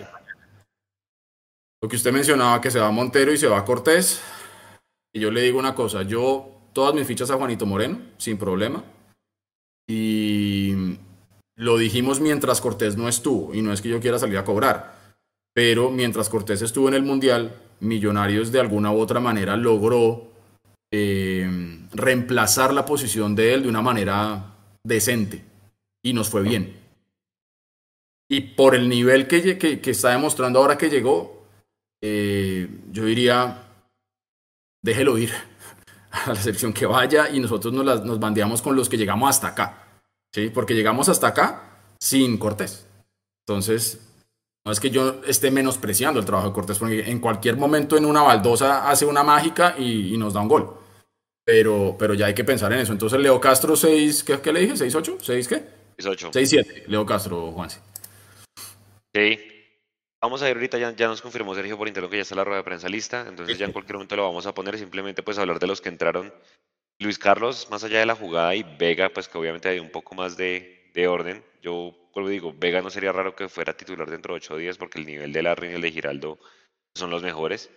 Lo que usted mencionaba, que se va Montero y se va Cortés. Yo le digo una cosa, yo todas mis fichas a Juanito Moreno, sin problema. Y lo dijimos mientras Cortés no estuvo, y no es que yo quiera salir a cobrar, pero mientras Cortés estuvo en el Mundial, Millonarios de alguna u otra manera logró eh, reemplazar la posición de él de una manera decente y nos fue bien. Y por el nivel que, que, está demostrando ahora que llegó, eh, yo diría, déjelo ir a la sección que vaya y nosotros nos, nos bandeamos con los que llegamos hasta acá. ¿sí? Porque llegamos hasta acá sin Cortés. Entonces, no es que yo esté menospreciando el trabajo de Cortés, porque en cualquier momento en una baldosa hace una mágica y, nos da un gol. Pero, pero ya hay que pensar en eso. Entonces, Leo Castro 6, ¿qué, qué le dije? ¿6-8? ¿6 qué? 6-8. 6-7, Leo Castro, Juanse. Sí. Vamos a ir ahorita, ya, ya, nos confirmó Sergio por internet que ya está la rueda de prensa lista, entonces ya en cualquier momento lo vamos a poner, simplemente pues hablar de los que entraron. Luis Carlos, más allá de la jugada, y Vega, pues que obviamente hay un poco más de, de orden. Yo vuelvo digo, Vega no sería raro que fuera titular dentro de ocho días porque el nivel de Larry y el de Giraldo son los mejores.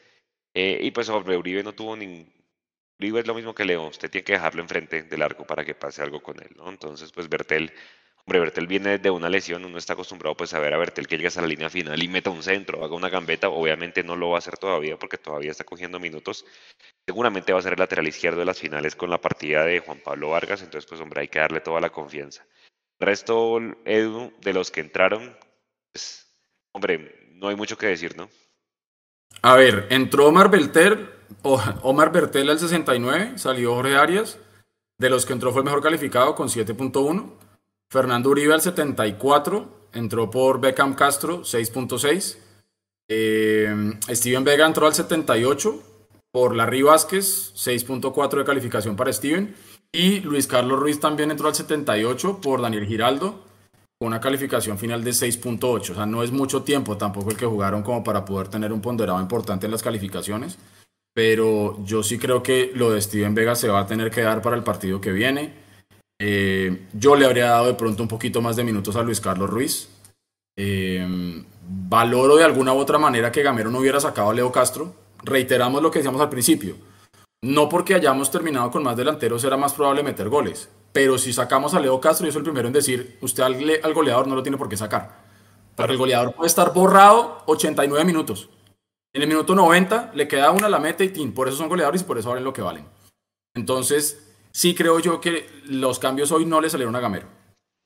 Eh, y pues sobre Uribe no tuvo ningún... Uribe es lo mismo que Leo, usted tiene que dejarlo enfrente del arco para que pase algo con él, ¿no? Entonces, pues Bertel, hombre, Bertel viene de una lesión, uno está acostumbrado pues a ver a Bertel que llegue a la línea final y meta un centro, haga una gambeta, obviamente no lo va a hacer todavía porque todavía está cogiendo minutos. Seguramente va a ser el lateral izquierdo de las finales con la partida de Juan Pablo Vargas, entonces pues hombre, hay que darle toda la confianza resto, Edu, de los que entraron, pues, hombre, no hay mucho que decir, ¿no? A ver, entró Omar Belter, Omar Bertel al 69, salió Jorge Arias. De los que entró fue el mejor calificado con 7.1. Fernando Uribe al 74, entró por Beckham Castro, 6.6. Eh, Steven Vega entró al 78 por Larry Vázquez, 6.4 de calificación para Steven. Y Luis Carlos Ruiz también entró al 78 por Daniel Giraldo, con una calificación final de 6.8. O sea, no es mucho tiempo tampoco el que jugaron como para poder tener un ponderado importante en las calificaciones. Pero yo sí creo que lo de Steven Vega se va a tener que dar para el partido que viene. Eh, yo le habría dado de pronto un poquito más de minutos a Luis Carlos Ruiz. Eh, valoro de alguna u otra manera que Gamero no hubiera sacado a Leo Castro. Reiteramos lo que decíamos al principio no porque hayamos terminado con más delanteros era más probable meter goles. Pero si sacamos a Leo Castro, yo soy el primero en decir, usted al, goleador no lo tiene por qué sacar. Porque el goleador puede estar borrado 89 minutos. En el minuto 90 le queda una, la meta y tin. Por eso son goleadores y por eso valen lo que valen. Entonces, sí creo yo que los cambios hoy no le salieron a Gamero.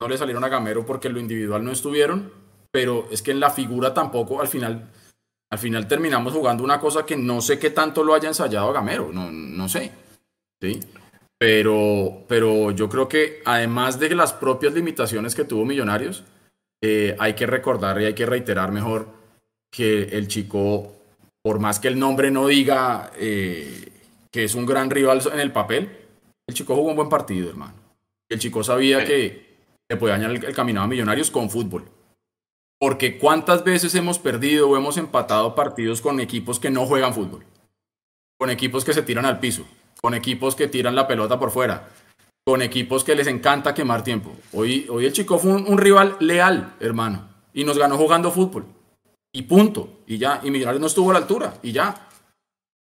No le salieron a Gamero porque en lo individual no estuvieron, pero es que en la figura tampoco, al final, al final terminamos jugando una cosa que no sé qué tanto lo haya ensayado Gamero, no, no sé. ¿sí? Pero, pero yo creo que además de las propias limitaciones que tuvo Millonarios, eh, hay que recordar y hay que reiterar mejor que el chico, por más que el nombre no diga eh, que es un gran rival en el papel, el chico jugó un buen partido, hermano. El chico sabía que, que podía dañar el, el camino a Millonarios con fútbol. Porque cuántas veces hemos perdido o hemos empatado partidos con equipos que no juegan fútbol, con equipos que se tiran al piso, con equipos que tiran la pelota por fuera, con equipos que les encanta quemar tiempo. Hoy, hoy el chico fue un, rival leal, hermano, y nos ganó jugando fútbol. Y punto. Y ya. Y Millonarios no estuvo a la altura. Y ya.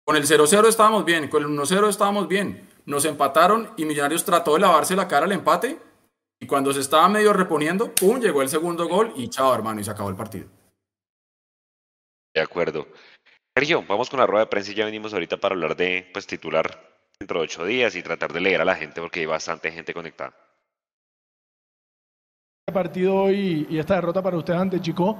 Con el 0-0 estábamos bien. Con el 1-0 estábamos bien. Nos empataron y Millonarios trató de lavarse la cara al empate y cuando se estaba medio reponiendo, ¡pum! llegó el segundo gol y chao, hermano, y se acabó el partido. De acuerdo. Sergio, vamos con la rueda de prensa y ya venimos ahorita para hablar de pues, titular dentro de ocho días y tratar de leer a la gente porque hay bastante gente conectada. Este partido hoy y esta derrota para usted ante Chico.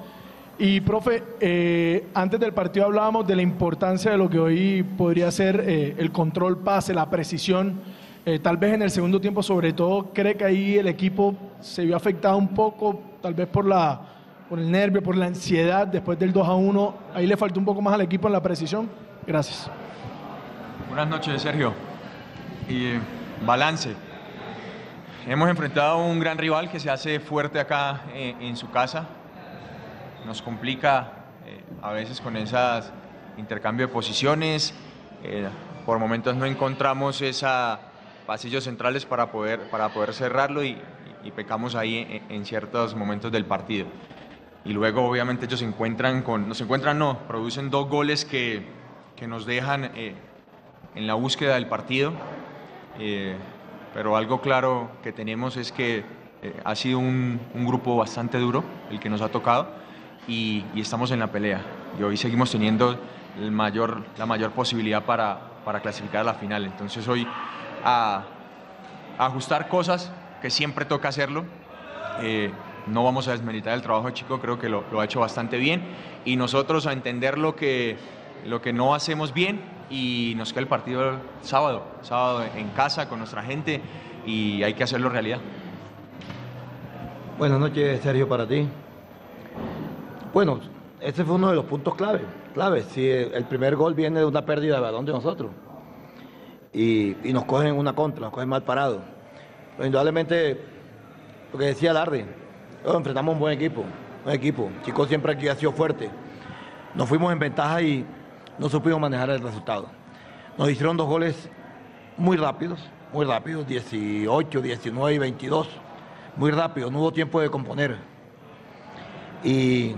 Y profe, eh, antes del partido hablábamos de la importancia de lo que hoy podría ser eh, el control pase, la precisión eh, tal vez en el segundo tiempo, sobre todo, cree que ahí el equipo se vio afectado un poco, tal vez por, la, por el nervio, por la ansiedad después del 2 a 1. Ahí le faltó un poco más al equipo en la precisión. Gracias. Buenas noches, Sergio. Y balance. Hemos enfrentado a un gran rival que se hace fuerte acá en su casa. Nos complica a veces con esas intercambio de posiciones. por momentos no encontramos esa pasillos centrales para poder, para poder cerrarlo y, pecamos ahí en, ciertos momentos del partido. Y luego obviamente ellos se encuentran con, no se encuentran, no, producen dos goles que, que nos dejan eh, en la búsqueda del partido. Eh, pero algo claro que tenemos es que eh, ha sido un, grupo bastante duro el que nos ha tocado y, estamos en la pelea. Y hoy seguimos teniendo la mayor posibilidad para, para clasificar a la final. Entonces hoy a, ajustar cosas que siempre toca hacerlo. Eh, no vamos a desmeritar el trabajo Chico, creo que lo, ha hecho bastante bien y nosotros a entender lo que, no hacemos bien y nos queda el partido sábado, sábado en casa con nuestra gente y hay que hacerlo realidad. Buenas noches, Sergio, para ti. Bueno, ese fue uno de los puntos clave. clave. Si el primer gol viene de una pérdida de balón de nosotros y, nos cogen una contra, nos cogen mal parado. Pero indudablemente, lo que decía Larry, enfrentamos un buen equipo, un equipo. Chico siempre aquí ha sido fuerte. Nos fuimos en ventaja y no supimos manejar el resultado. Nos hicieron dos goles muy rápidos, muy rápidos, 18, 19 y 22. Muy rápido, no hubo tiempo de componer. Y,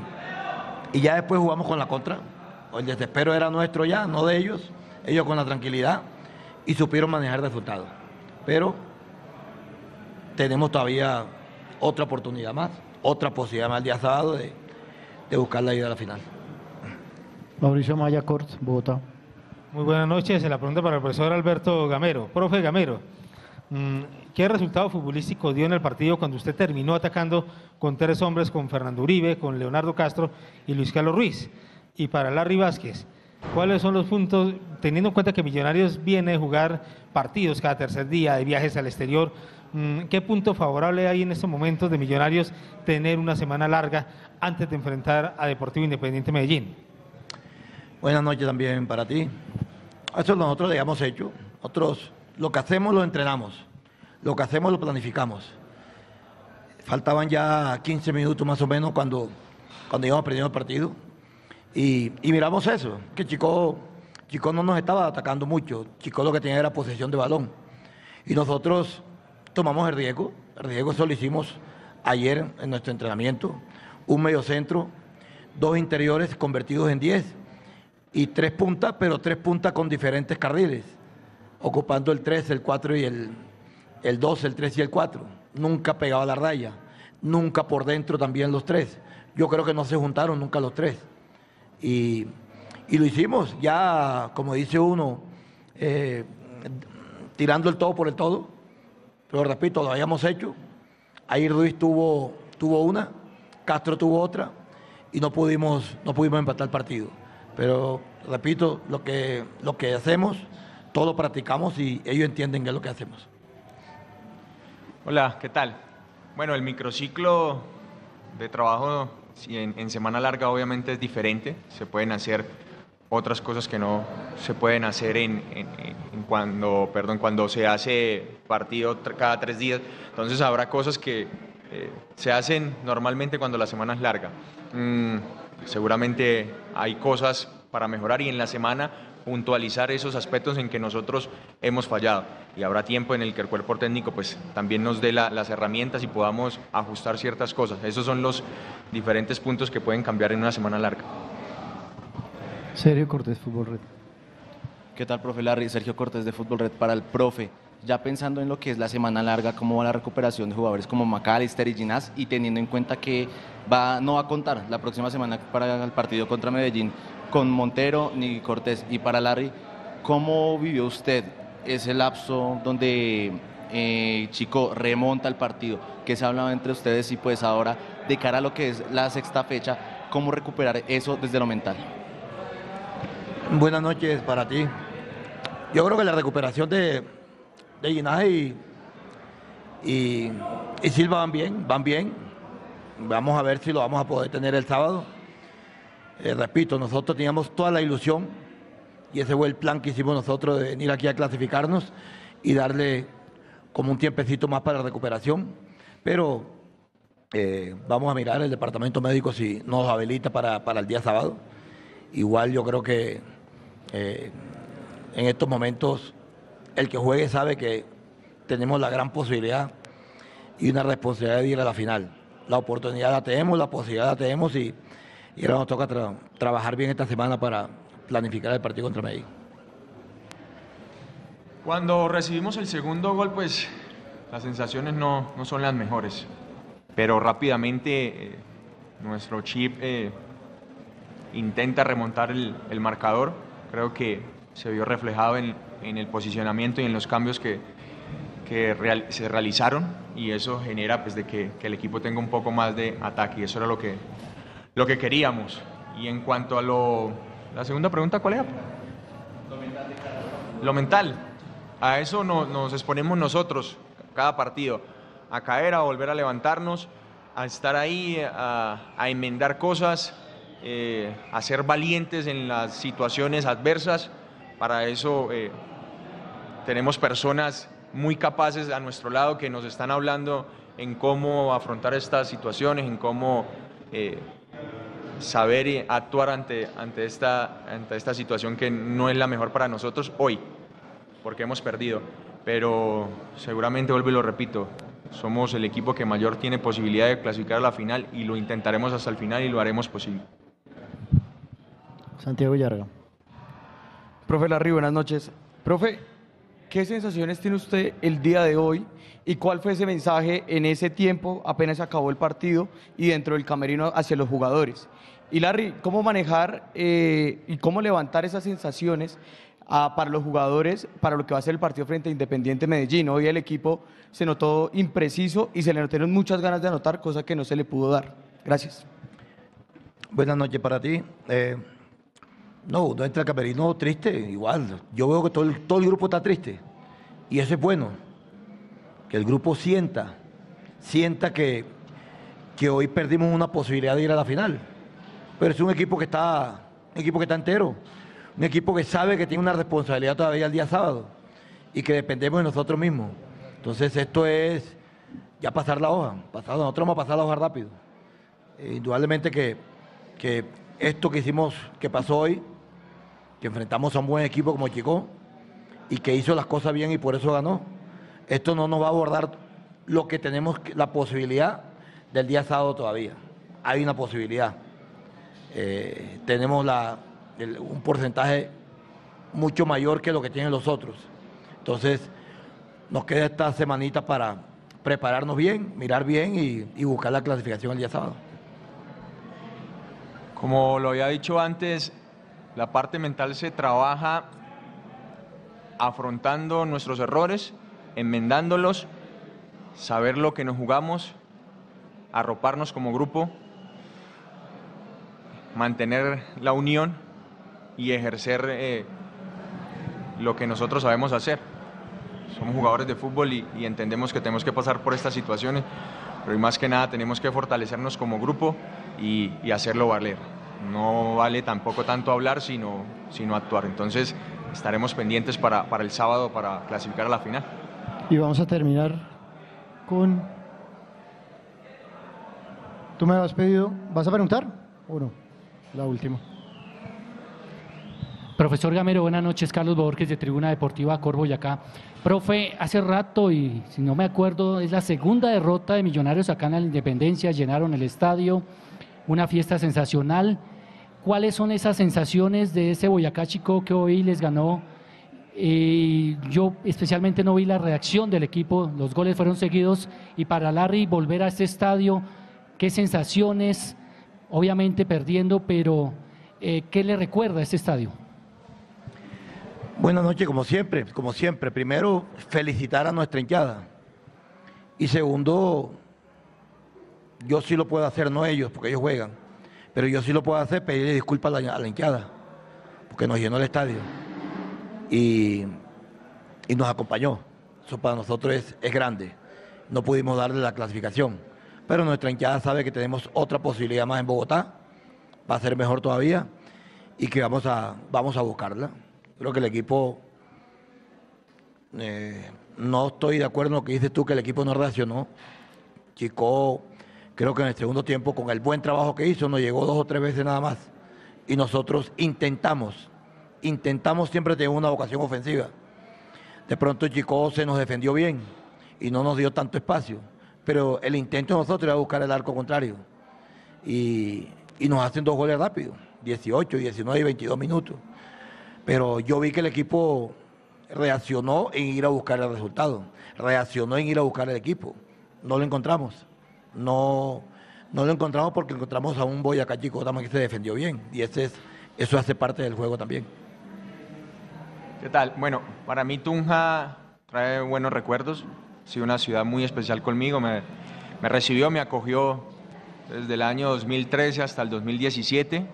y ya después jugamos con la contra. El desespero era nuestro ya, no de ellos. Ellos con la tranquilidad y supieron manejar el resultado. Pero tenemos todavía otra oportunidad más, otra posibilidad más el día sábado de, de buscar la ida a la final. Mauricio Maya Cort, Bogotá. Muy buenas noches. La pregunta para el profesor Alberto Gamero. Profe Gamero, mm, ¿qué resultado futbolístico dio en el partido cuando usted terminó atacando con tres hombres, con Fernando Uribe, con Leonardo Castro y Luis Carlos Ruiz? Y para Larry Vázquez, ¿Cuáles son los puntos, teniendo en cuenta que Millonarios viene a jugar partidos cada tercer día, de viajes al exterior, mm, ¿qué punto favorable hay en estos momentos de Millonarios tener una semana larga antes de enfrentar a Deportivo Independiente Medellín? Buenas noches también para ti. Eso nosotros lo hemos hecho. Nosotros lo que hacemos lo entrenamos, lo que hacemos lo planificamos. Faltaban ya 15 minutos más o menos cuando, cuando íbamos perdiendo el partido y, miramos eso, que Chico, Chico no nos estaba atacando mucho, Chico lo que tenía era posesión de balón. Y nosotros tomamos el riesgo, el riesgo eso lo hicimos ayer en nuestro entrenamiento, un medio centro, dos interiores convertidos en diez y tres puntas, pero tres puntas con diferentes carriles, ocupando el 3, el 4 y el, el 2, el 3 y el 4. Nunca pegaba la raya, nunca por dentro también los tres. Yo creo que no se juntaron nunca los tres. Y, lo hicimos, ya como dice uno, eh, tirando el todo por el todo. Pero repito, lo habíamos hecho. Ahí Ruiz tuvo, tuvo una, Castro tuvo otra y no pudimos, no pudimos empatar el partido. Pero repito, lo que, lo que hacemos, todo lo practicamos y ellos entienden qué es lo que hacemos. Hola, ¿qué tal? Bueno, el microciclo de trabajo en, semana larga obviamente es diferente, se pueden hacer otras cosas que no se pueden hacer en, cuando, perdón, cuando se hace partido cada tres días. Entonces habrá cosas que eh, se hacen normalmente cuando la semana es larga. Mm, seguramente hay cosas para mejorar y en la semana puntualizar esos aspectos en que nosotros hemos fallado y habrá tiempo en el que el cuerpo técnico pues también nos dé las herramientas y podamos ajustar ciertas cosas. Esos son los diferentes puntos que pueden cambiar en una semana larga. Sergio Cortés, Fútbol Red. ¿Qué tal, profe Larry? Sergio Cortés de Fútbol Red para el profe. Ya pensando en lo que es la semana larga, cómo va la recuperación de jugadores como McAllister y Ginás y teniendo en cuenta que va, no va a contar la próxima semana para el partido contra Medellín con Montero ni Cortés. Y para Larry, ¿cómo vivió usted ese lapso donde eh, Chico remonta el partido? ¿Qué se hablaba entre ustedes y pues ahora de cara a lo que es la sexta fecha, cómo recuperar eso desde lo mental? Buenas noches para ti. Yo creo que la recuperación de, de y, y, y Silva van bien, van bien. Vamos a ver si lo vamos a poder tener el sábado. Eh, repito, nosotros teníamos toda la ilusión y ese fue el plan que hicimos nosotros de venir aquí a clasificarnos y darle como un tiempecito más para la recuperación. Pero eh, vamos a mirar el departamento médico si nos habilita para, el día sábado. Igual yo creo que eh, en estos momentos el que juegue sabe que tenemos la gran posibilidad y una responsabilidad de ir a la final. La oportunidad la tenemos, la posibilidad la tenemos y y ahora nos toca trabajar bien esta semana para planificar el partido contra Medellín. Cuando recibimos el segundo gol, pues las sensaciones no, son las mejores, pero rápidamente eh, nuestro chip eh, intenta remontar el, marcador. Creo que se vio reflejado en, en, el posicionamiento y en los cambios que, que real, se realizaron y eso genera pues, de que, el equipo tenga un poco más de ataque y eso era lo que, lo que queríamos. Y en cuanto a lo, la segunda pregunta, ¿cuál era? Lo mental. Lo mental. A eso no, nos exponemos nosotros, cada partido, a caer, a volver a levantarnos, a estar ahí, a, a enmendar cosas, eh, a ser valientes en las situaciones adversas. Para eso eh, tenemos personas muy capaces a nuestro lado que nos están hablando en cómo afrontar estas situaciones, en cómo eh, saber y actuar ante, ante, esta, ante esta situación que no es la mejor para nosotros hoy, porque hemos perdido. Pero seguramente, vuelvo y lo repito, somos el equipo que mayor tiene posibilidad de clasificar a la final y lo intentaremos hasta el final y lo haremos posible. Santiago Yarga. Profe Larry, buenas noches. Profe, ¿qué sensaciones tiene usted el día de hoy y cuál fue ese mensaje en ese tiempo, apenas acabó el partido y dentro del camerino hacia los jugadores? Y Larry, ¿cómo manejar eh, y cómo levantar esas sensaciones ah, para los jugadores para lo que va a ser el partido frente a Independiente Medellín? Hoy el equipo se notó impreciso y se le notaron muchas ganas de anotar, cosa que no se le pudo dar. Gracias. Buenas noches para ti. Eh, no, uno entra camerino triste, igual. Yo veo que todo el, todo el grupo está triste. Y eso es bueno. Que el grupo sienta, sienta que, que hoy perdimos una posibilidad de ir a la final. Pero es un equipo que está, un equipo que está entero. Un equipo que sabe que tiene una responsabilidad todavía el día sábado. Y que dependemos de nosotros mismos. Entonces esto es ya pasar la hoja. Pasado, nosotros vamos a pasar la hoja rápido. Eh, indudablemente que, que esto que hicimos, que pasó hoy, que enfrentamos a un buen equipo como Chico y que hizo las cosas bien y por eso ganó. Esto no nos va a abordar lo que tenemos la posibilidad del día sábado todavía. Hay una posibilidad. Eh, tenemos la, un porcentaje mucho mayor que lo que tienen los otros. Entonces, nos queda esta semanita para prepararnos bien, mirar bien y, y buscar la clasificación el día sábado. Como lo había dicho antes, la parte mental se trabaja afrontando nuestros errores, enmendándolos, saber lo que nos jugamos, arroparnos como grupo, mantener la unión y ejercer eh, lo que nosotros sabemos hacer. Somos jugadores de fútbol y, entendemos que tenemos que pasar por estas situaciones, pero más que nada tenemos que fortalecernos como grupo y, y hacerlo valer no vale tampoco tanto hablar, sino, sino actuar. Entonces estaremos pendientes para, para el sábado para clasificar a la final. Y vamos a terminar con... ¿Tú me has pedido? ¿Vas a preguntar o no? La última. Profesor Gamero, buenas noches. Carlos Borges de Tribuna Deportiva Corvo y. Profe, hace rato, y si no me acuerdo, es la segunda derrota de Millonarios acá en la Independencia. Llenaron el estadio, una fiesta sensacional. ¿Cuáles son esas sensaciones de ese Boyacá Chico que hoy les ganó? Eh, yo especialmente no vi la reacción del equipo, los goles fueron seguidos y para Larry volver a este estadio, ¿qué sensaciones? Obviamente perdiendo, pero eh, ¿qué le recuerda a este estadio? Buenas noches, como siempre, como siempre. Primero, felicitar a nuestra hinchada. Y segundo, yo sí lo puedo hacer, no ellos, porque ellos juegan. Pero yo sí lo puedo hacer, pedirle disculpas a la, hinchada, porque nos llenó el estadio. Y, y, nos acompañó. Eso para nosotros es grande. No pudimos darle la clasificación. Pero nuestra hinchada sabe que tenemos otra posibilidad más en Bogotá. Va a ser mejor todavía. Y que vamos a, vamos a buscarla. Creo que el equipo. Eh, no estoy de acuerdo en lo que dices tú, que el equipo no reaccionó. Chico Creo que en el segundo tiempo, con el buen trabajo que hizo, nos llegó dos o tres veces nada más. Y nosotros intentamos, intentamos siempre tener una vocación ofensiva. De pronto Chico se nos defendió bien y no nos dio tanto espacio. Pero el intento de nosotros era buscar el arco contrario. Y, y nos hacen dos goles rápidos, 18, 19 y 22 minutos. Pero yo vi que el equipo reaccionó en ir a buscar el resultado, reaccionó en ir a buscar el equipo. No lo encontramos no, No lo encontramos porque encontramos a un Boyacá Chico que se defendió bien. Y ese es, eso hace parte del juego también. ¿Qué tal? Bueno, para mí Tunja trae buenos recuerdos. Sido una ciudad muy especial conmigo. Me, me recibió, me acogió desde el año 2013 hasta el 2017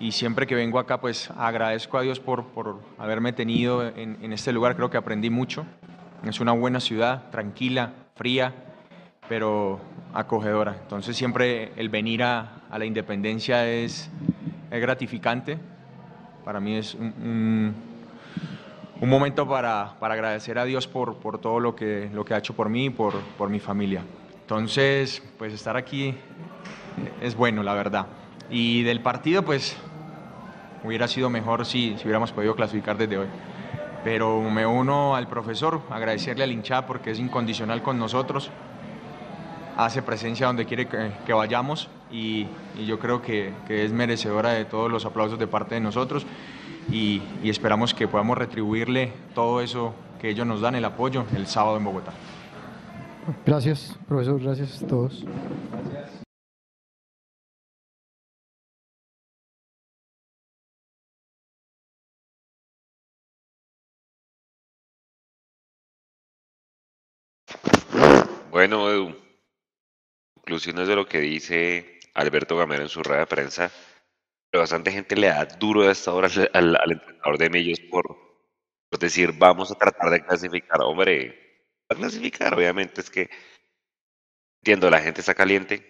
y siempre que vengo acá pues agradezco a Dios por, por haberme tenido en, en, este lugar, creo que aprendí mucho. Es una buena ciudad, tranquila, fría, pero acogedora. Entonces siempre el venir a, a la independencia es, es, gratificante. Para mí es un, un, un momento para, para, agradecer a Dios por, por todo lo que, lo que ha hecho por mí y por, por mi familia. Entonces, pues estar aquí es bueno, la verdad. Y del partido, pues hubiera sido mejor si, si hubiéramos podido clasificar desde hoy. Pero me uno al profesor, agradecerle al hinchá porque es incondicional con nosotros, hace presencia donde quiere que, que vayamos y, y, yo creo que, que, es merecedora de todos los aplausos de parte de nosotros y, y esperamos que podamos retribuirle todo eso que ellos nos dan, el apoyo, el sábado en Bogotá. Gracias, profesor, gracias a todos. Gracias. Bueno, Edu, conclusiones de lo que dice Alberto Gamero en su rueda de prensa, pero bastante gente le da duro a esta hora al, al entrenador de Millos por, por, decir vamos a tratar de clasificar. Hombre, a clasificar, obviamente es que entiendo, la gente está caliente,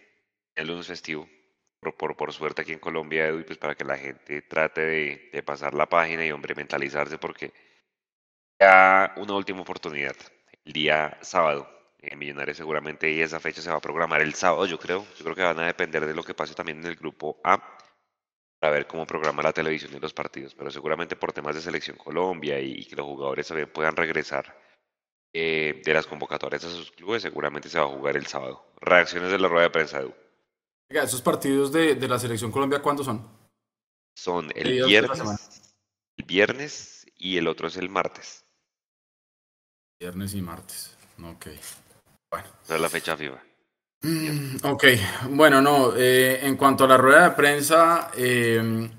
el lunes festivo, por, por, por, suerte aquí en Colombia, Edu, pues para que la gente trate de, de pasar la página y hombre, mentalizarse porque ya una última oportunidad, el día sábado eh, Millonarios seguramente y esa fecha se va a programar el sábado, yo creo. Yo creo que van a depender de lo que pase también en el grupo A para ver cómo programa la televisión y los partidos, pero seguramente por temas de selección Colombia y, y que los jugadores también puedan regresar eh, de las convocatorias a sus clubes, seguramente se va a jugar el sábado. Reacciones de la rueda de prensa, Edu. ¿Esos partidos de, de la selección Colombia cuándo son? Son el viernes, el viernes y el otro es el martes. Viernes y martes. Ok. Bueno. Esa es la fecha FIFA. Mm, ok, bueno, no, eh, en cuanto a la rueda de prensa, eh,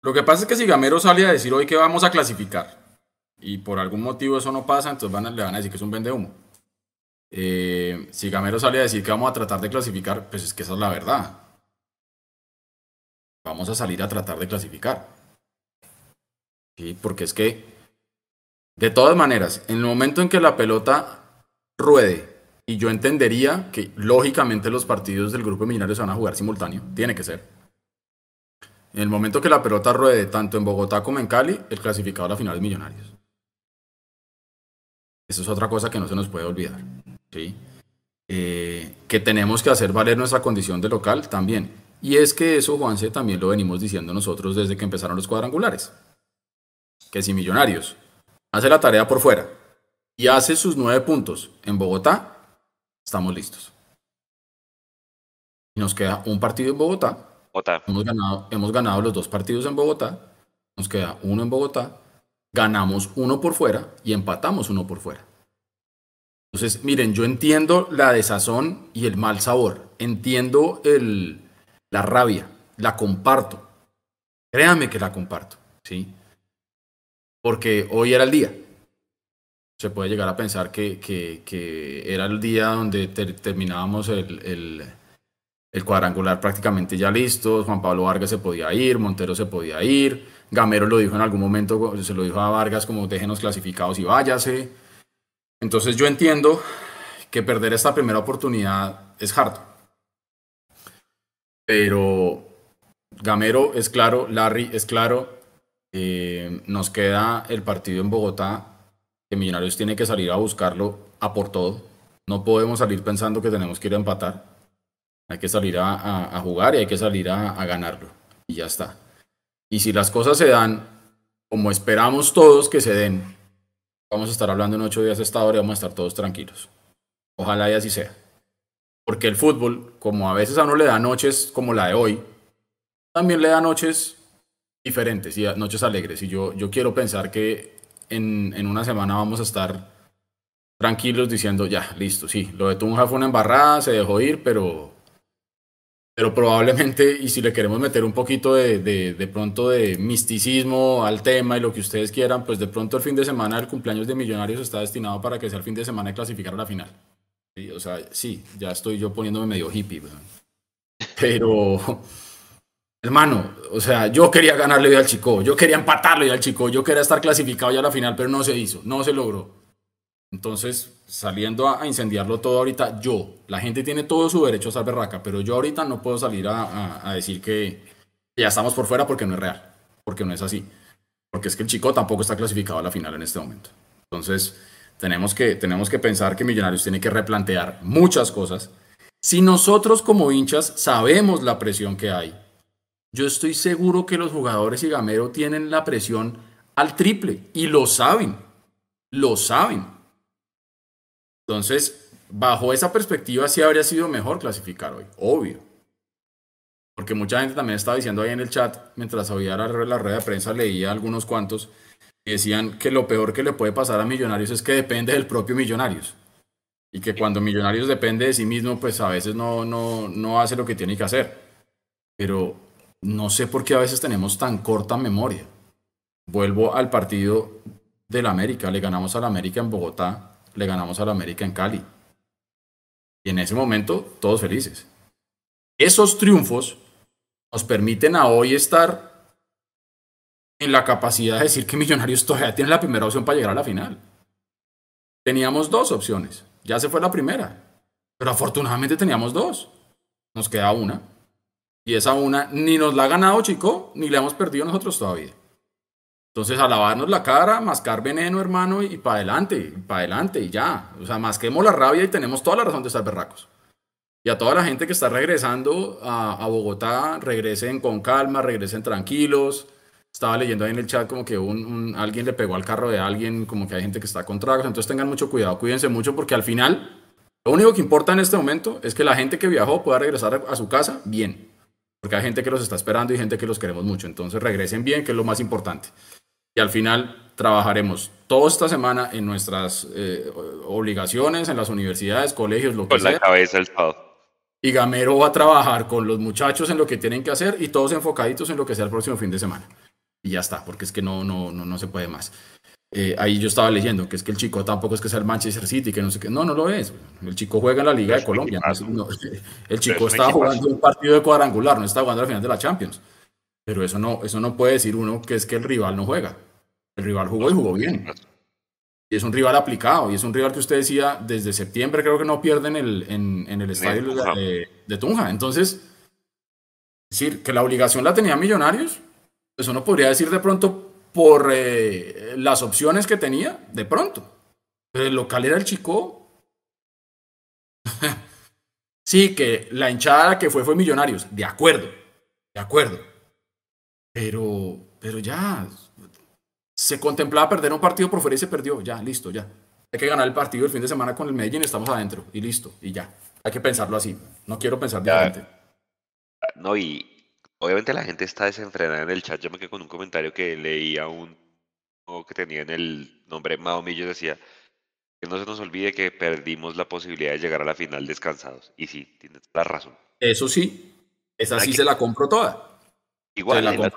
lo que pasa es que si Gamero sale a decir hoy que vamos a clasificar y por algún motivo eso no pasa, entonces van a, le van a decir que es un vende humo. Eh, si Gamero sale a decir que vamos a tratar de clasificar, pues es que esa es la verdad. Vamos a salir a tratar de clasificar. ¿Sí? Porque es que, de todas maneras, en el momento en que la pelota ruede, y yo entendería que lógicamente los partidos del grupo de Millonarios van a jugar simultáneo, tiene que ser. En el momento que la pelota ruede tanto en Bogotá como en Cali, el clasificado a la final es Millonarios. Eso es otra cosa que no se nos puede olvidar. ¿sí? Eh, que tenemos que hacer valer nuestra condición de local también. Y es que eso, Juanse, también lo venimos diciendo nosotros desde que empezaron los cuadrangulares. Que si Millonarios hace la tarea por fuera, y hace sus nueve puntos en Bogotá, estamos listos. Y nos queda un partido en Bogotá. Bogotá. Hemos, ganado, hemos ganado los dos partidos en Bogotá. Nos queda uno en Bogotá. Ganamos uno por fuera y empatamos uno por fuera. Entonces, miren, yo entiendo la desazón y el mal sabor. Entiendo el, la rabia. La comparto. Créanme que la comparto. ¿sí? Porque hoy era el día se puede llegar a pensar que, que, era el día donde ter, terminábamos el, el, el, cuadrangular prácticamente ya listo, Juan Pablo Vargas se podía ir, Montero se podía ir, Gamero lo dijo en algún momento, se lo dijo a Vargas como déjenos clasificados y váyase. Entonces yo entiendo que perder esta primera oportunidad es harto. Pero Gamero es claro, Larry es claro, eh, nos queda el partido en Bogotá que Millonarios tiene que salir a buscarlo a por todo. No podemos salir pensando que tenemos que ir a empatar. Hay que salir a, a, a jugar y hay que salir a, a ganarlo. Y ya está. Y si las cosas se dan como esperamos todos que se den, vamos a estar hablando en ocho días de esta hora y vamos a estar todos tranquilos. Ojalá y así sea. Porque el fútbol, como a veces a uno le da noches como la de hoy, también le da noches diferentes y noches alegres. Y yo, yo quiero pensar que en, en, una semana vamos a estar tranquilos diciendo, ya, listo, sí, lo de Tunja fue una embarrada, se dejó ir, pero, pero probablemente, y si le queremos meter un poquito de, de, pronto de misticismo al tema y lo que ustedes quieran, pues de pronto el fin de semana del cumpleaños de Millonarios está destinado para que sea el fin de semana de clasificar a la final. O sea, sí, ya estoy yo poniéndome medio hippie, pero, hermano, o sea, yo quería ganarle al Chico, yo quería empatarle al Chico, yo quería estar clasificado ya a la final, pero no se hizo, no se logró. Entonces, saliendo a, incendiarlo todo ahorita, yo, la gente tiene todo su derecho a estar berraca, pero yo ahorita no puedo salir a, decir que ya estamos por fuera porque no es real, porque no es así. Porque es que el chico tampoco está clasificado a la final en este momento. Entonces, tenemos que, tenemos que pensar que Millonarios tiene que replantear muchas cosas. Si nosotros como hinchas sabemos la presión que hay, yo estoy seguro que los jugadores y Gamero tienen la presión al triple y lo saben, lo saben. Entonces, bajo esa perspectiva, sí habría sido mejor clasificar hoy, obvio. Porque mucha gente también estaba diciendo ahí en el chat, mientras había la, la rueda de prensa, leía algunos cuantos, y decían que lo peor que le puede pasar a Millonarios es que depende del propio Millonarios. Y que cuando Millonarios depende de sí mismo, pues a veces no, no, no hace lo que tiene que hacer. Pero no sé por qué a veces tenemos tan corta memoria. Vuelvo al partido del América. Le ganamos al América en Bogotá le ganamos a la América en Cali. Y en ese momento, todos felices. Esos triunfos nos permiten a hoy estar en la capacidad de decir que Millonarios todavía tiene la primera opción para llegar a la final. Teníamos dos opciones. Ya se fue la primera. Pero afortunadamente teníamos dos. Nos queda una. Y esa una ni nos la ha ganado Chico, ni la hemos perdido nosotros todavía. Entonces, a lavarnos la cara, mascar veneno, hermano, y para adelante, para adelante, y ya. O sea, masquemos la rabia y tenemos toda la razón de estar berracos. Y a toda la gente que está regresando a, Bogotá, regresen con calma, regresen tranquilos. Estaba leyendo ahí en el chat como que un, alguien le pegó al carro de alguien, como que hay gente que está con tragos. Entonces tengan mucho cuidado, cuídense mucho porque al final lo único que importa en este momento es que la gente que viajó pueda regresar a su casa bien. Porque hay gente que los está esperando y gente que los queremos mucho. Entonces regresen bien, que es lo más importante y al final trabajaremos toda esta semana en nuestras eh, obligaciones, en las universidades, colegios, lo que con la cabeza el Y Gamero va a trabajar con los muchachos en lo que tienen que hacer y todos enfocaditos en lo que sea el próximo fin de semana. Y ya está, porque es que no, no, no, no se puede más. Eh, ahí yo estaba leyendo que es que el chico tampoco es que sea el Manchester City, que no sé qué. No, no lo es. El chico juega en la Liga de Colombia. el chico está jugando un partido de cuadrangular, no está jugando al final de la Champions. Pero eso no, eso no puede decir uno que es que el rival no juega. El rival jugó y jugó bien. Y es un rival aplicado. Y es un rival que usted decía, desde septiembre creo que no pierden el, en, el estadio de, Tunja. Entonces, decir que la obligación la tenía Millonarios, eso no podría decir de pronto por eh, las opciones que tenía, de pronto. Pero el local era el Chico. sí, que la hinchada que fue fue Millonarios. De acuerdo. De acuerdo. Pero, pero ya, se contemplaba perder un partido por fuera y se perdió. Ya, listo, ya. Hay que ganar el partido el fin de semana con el Medellín, estamos adentro y listo, y ya. Hay que pensarlo así. No quiero pensar diferente. No, y obviamente la gente está desenfrenada en el chat. Yo me quedé con un comentario que leía un que tenía en el nombre Mao Millo decía que no se nos olvide que perdimos la posibilidad de llegar a la final descansados. Y sí, tienes la razón. Eso sí, esa sí se la compro toda. Igual,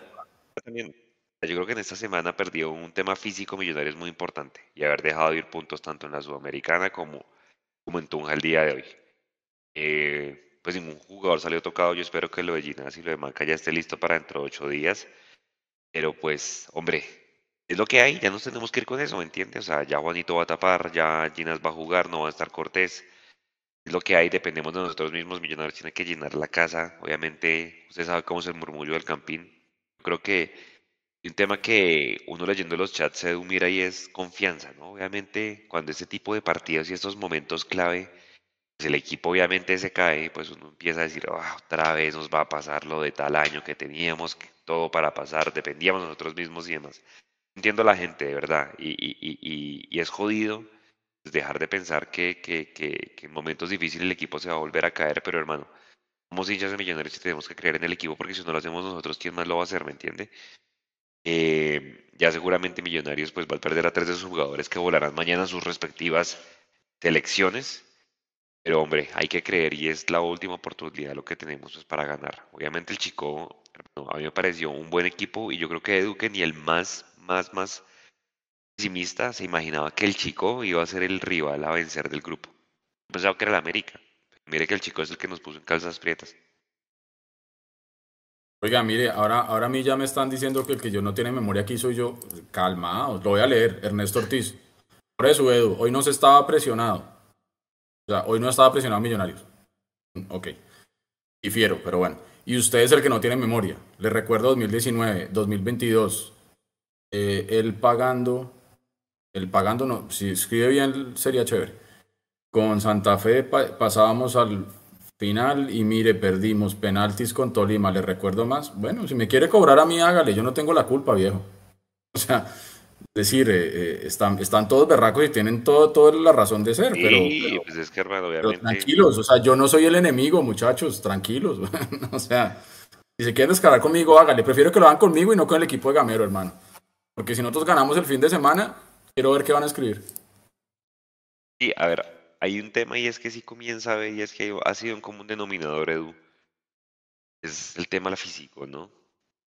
también, yo creo que en esta semana perdió un tema físico millonario es muy importante y haber dejado de ir puntos tanto en la Sudamericana como, como en Tunja el día de hoy. Eh, pues ningún jugador salió tocado, yo espero que lo de Ginas y lo de Manca ya esté listo para dentro de ocho días, pero pues, hombre, es lo que hay, ya nos tenemos que ir con eso, ¿me entiendes? O sea, ya Juanito va a tapar, ya Ginas va a jugar, no va a estar Cortés, es lo que hay, dependemos de nosotros mismos, Millonarios tiene que llenar la casa, obviamente, usted sabe cómo es el murmullo del campín, creo que un tema que uno leyendo los chats se mira y es confianza, ¿no? Obviamente, cuando este tipo de partidos y estos momentos clave, pues el equipo obviamente se cae, pues uno empieza a decir, ah, otra vez nos va a pasar lo de tal año que teníamos, que todo para pasar, dependíamos nosotros mismos y demás. Entiendo a la gente, de verdad, y, es jodido dejar de pensar que, que, que, en momentos difíciles el equipo se va a volver a caer, pero hermano, somos hinchas de millonarios y tenemos que creer en el equipo porque si no lo hacemos nosotros, ¿quién más lo va a hacer? ¿Me entiende? Eh, ya seguramente Millonarios pues va a perder a tres de sus jugadores que volarán mañana sus respectivas selecciones. Pero hombre, hay que creer y es la última oportunidad lo que tenemos pues, para ganar. Obviamente el Chico, a mí me pareció un buen equipo y yo creo que Edu, que ni el más, más, más pesimista se imaginaba que el Chico iba a ser el rival a vencer del grupo. Pensaba que era el América. Mire que el Chico es el que nos puso en calzas prietas. Oiga, mire, ahora, ahora a mí ya me están diciendo que el que yo no tiene memoria aquí soy yo. Calma, lo voy a leer, Ernesto Ortiz. Por eso, Edu, hoy no se estaba presionado. O sea, hoy no estaba presionado Millonarios. Ok. Difiero, pero bueno. Y usted es el que no tiene memoria. Le recuerdo 2019, 2022. Eh, él pagando. Él pagando, no. Si escribe bien sería chévere. Con Santa Fe pasábamos al final y mire, perdimos penaltis con Tolima. Le recuerdo más. Bueno, si me quiere cobrar a mí, hágale. Yo no tengo la culpa, viejo. O sea, decir, eh, eh, están, están todos berracos y tienen todo, toda la razón de ser, pero, pues es que, obviamente... tranquilos, o sea, yo no soy el enemigo, muchachos, tranquilos, o sea, si se quieren descargar conmigo, hágale, prefiero que lo hagan conmigo y no con el equipo de Gamero, hermano, porque si nosotros ganamos el fin de semana, quiero ver qué van a escribir. Sí, a ver, hay un tema y es que si comienza a ver, y es que ha sido un común denominador, Edu, es el tema la físico, ¿no?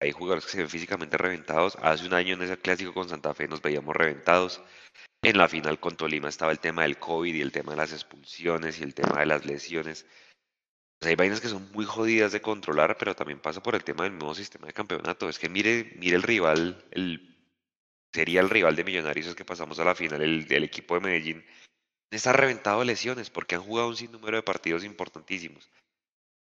Hay jugadores que se ven físicamente reventados. Hace un año en ese clásico con Santa Fe nos veíamos reventados. En la final con Tolima estaba el tema del COVID y el tema de las expulsiones y el tema de las lesiones. hay vainas que son muy jodidas de controlar, pero también pasa por el tema del nuevo sistema de campeonato. Es que mire, mire el rival, sería el rival de Millonarios que pasamos a la final, el, el equipo de Medellín. Está reventado de lesiones porque han jugado un sinnúmero de partidos importantísimos.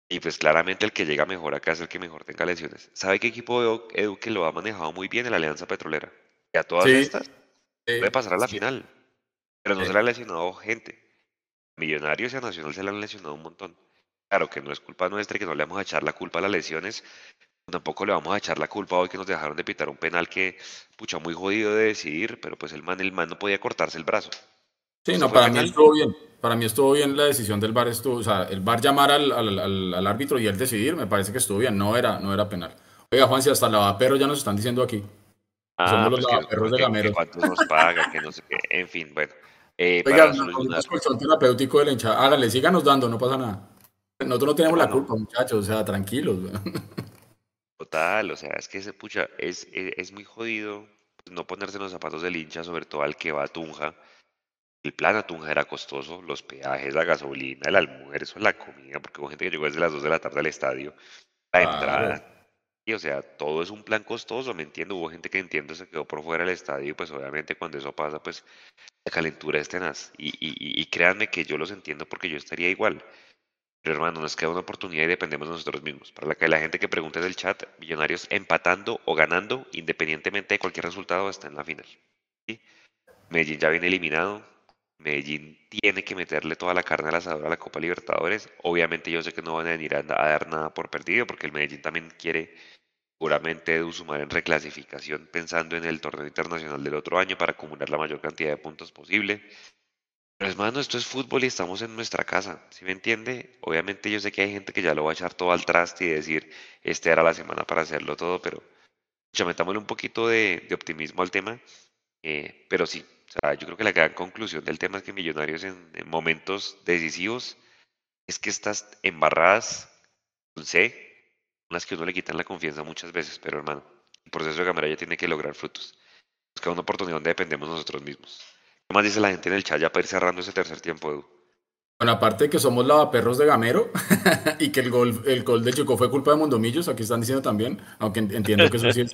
Y pues claramente el que llega mejor acá es el que mejor tenga lesiones. ¿Sabe qué equipo veo, Edu, que lo ha manejado muy bien? la Alianza Petrolera. Y a todas estas puede pasar a la final. Pero no se le ha lesionado gente. Millonarios y a Nacional se le han lesionado un montón. Claro que no es culpa nuestra y que no le vamos a echar la culpa a las lesiones. Tampoco le vamos a echar la culpa hoy que nos dejaron de pitar un penal que, pucha, muy jodido de decidir, pero pues el man, el man no podía cortarse el brazo. Sí, no, para mí estuvo bien. Para mí estuvo bien la decisión del VAR. Estuvo, o sea, el VAR llamar al, al, al, árbitro y él decidir, me parece que estuvo bien. No era, no era penal. Oiga, Juan, si hasta lavaperros ya nos están diciendo aquí. Ah, Somos los pues lavaperros de Gamero. cuántos nos pagan, que no sé qué. En fin, bueno. Eh, Oiga, un colchón terapéutico de la hinchada. Háganle, síganos dando, no pasa nada. Nosotros no tenemos la culpa, muchachos, o sea, tranquilos. Total, o sea, es que ese pucha, es, es, es muy jodido no ponerse en los zapatos del hincha, sobre todo al que va a Tunja el plan a Tunja era costoso, los peajes, la gasolina, el almuerzo, la comida, porque hubo gente que llegó desde las 2 de la tarde al estadio, la entrada. Y o sea, todo es un plan costoso, me entiendo. Hubo gente que entiendo se quedó por fuera del estadio y pues obviamente cuando eso pasa, pues la calentura es tenaz. Y, y, y créanme que yo los entiendo porque yo estaría igual. Pero hermano, nos queda una oportunidad y dependemos de nosotros mismos. Para la que la gente que pregunte en el chat, Millonarios empatando o ganando, independientemente de cualquier resultado, está en la final. ¿sí? Medellín ya viene eliminado, Medellín tiene que meterle toda la carne al asador a la Copa Libertadores. Obviamente yo sé que no van a venir a, dar nada por perdido porque el Medellín también quiere seguramente sumar en reclasificación pensando en el torneo internacional del otro año para acumular la mayor cantidad de puntos posible. Pero hermano, esto es fútbol y estamos en nuestra casa, ¿sí me entiende? Obviamente yo sé que hay gente que ya lo va a echar todo al traste y decir, este era la semana para hacerlo todo, pero ya metámosle un poquito de, optimismo al tema. Eh, pero sí, sea, yo creo que la gran conclusión del tema es que Millonarios en, momentos decisivos es que estas embarradas con C, son las que uno le quitan la confianza muchas veces, pero hermano, el proceso de Gamera ya tiene que lograr frutos. Buscar una oportunidad donde dependemos nosotros mismos. ¿Qué más dice la gente en el chat ya para ir cerrando ese tercer tiempo, Edu? Bueno, aparte de que somos lavaperros de Gamero y que el gol, el gol de Chico fue culpa de Mondomillos, aquí están diciendo también, aunque entiendo que eso sí es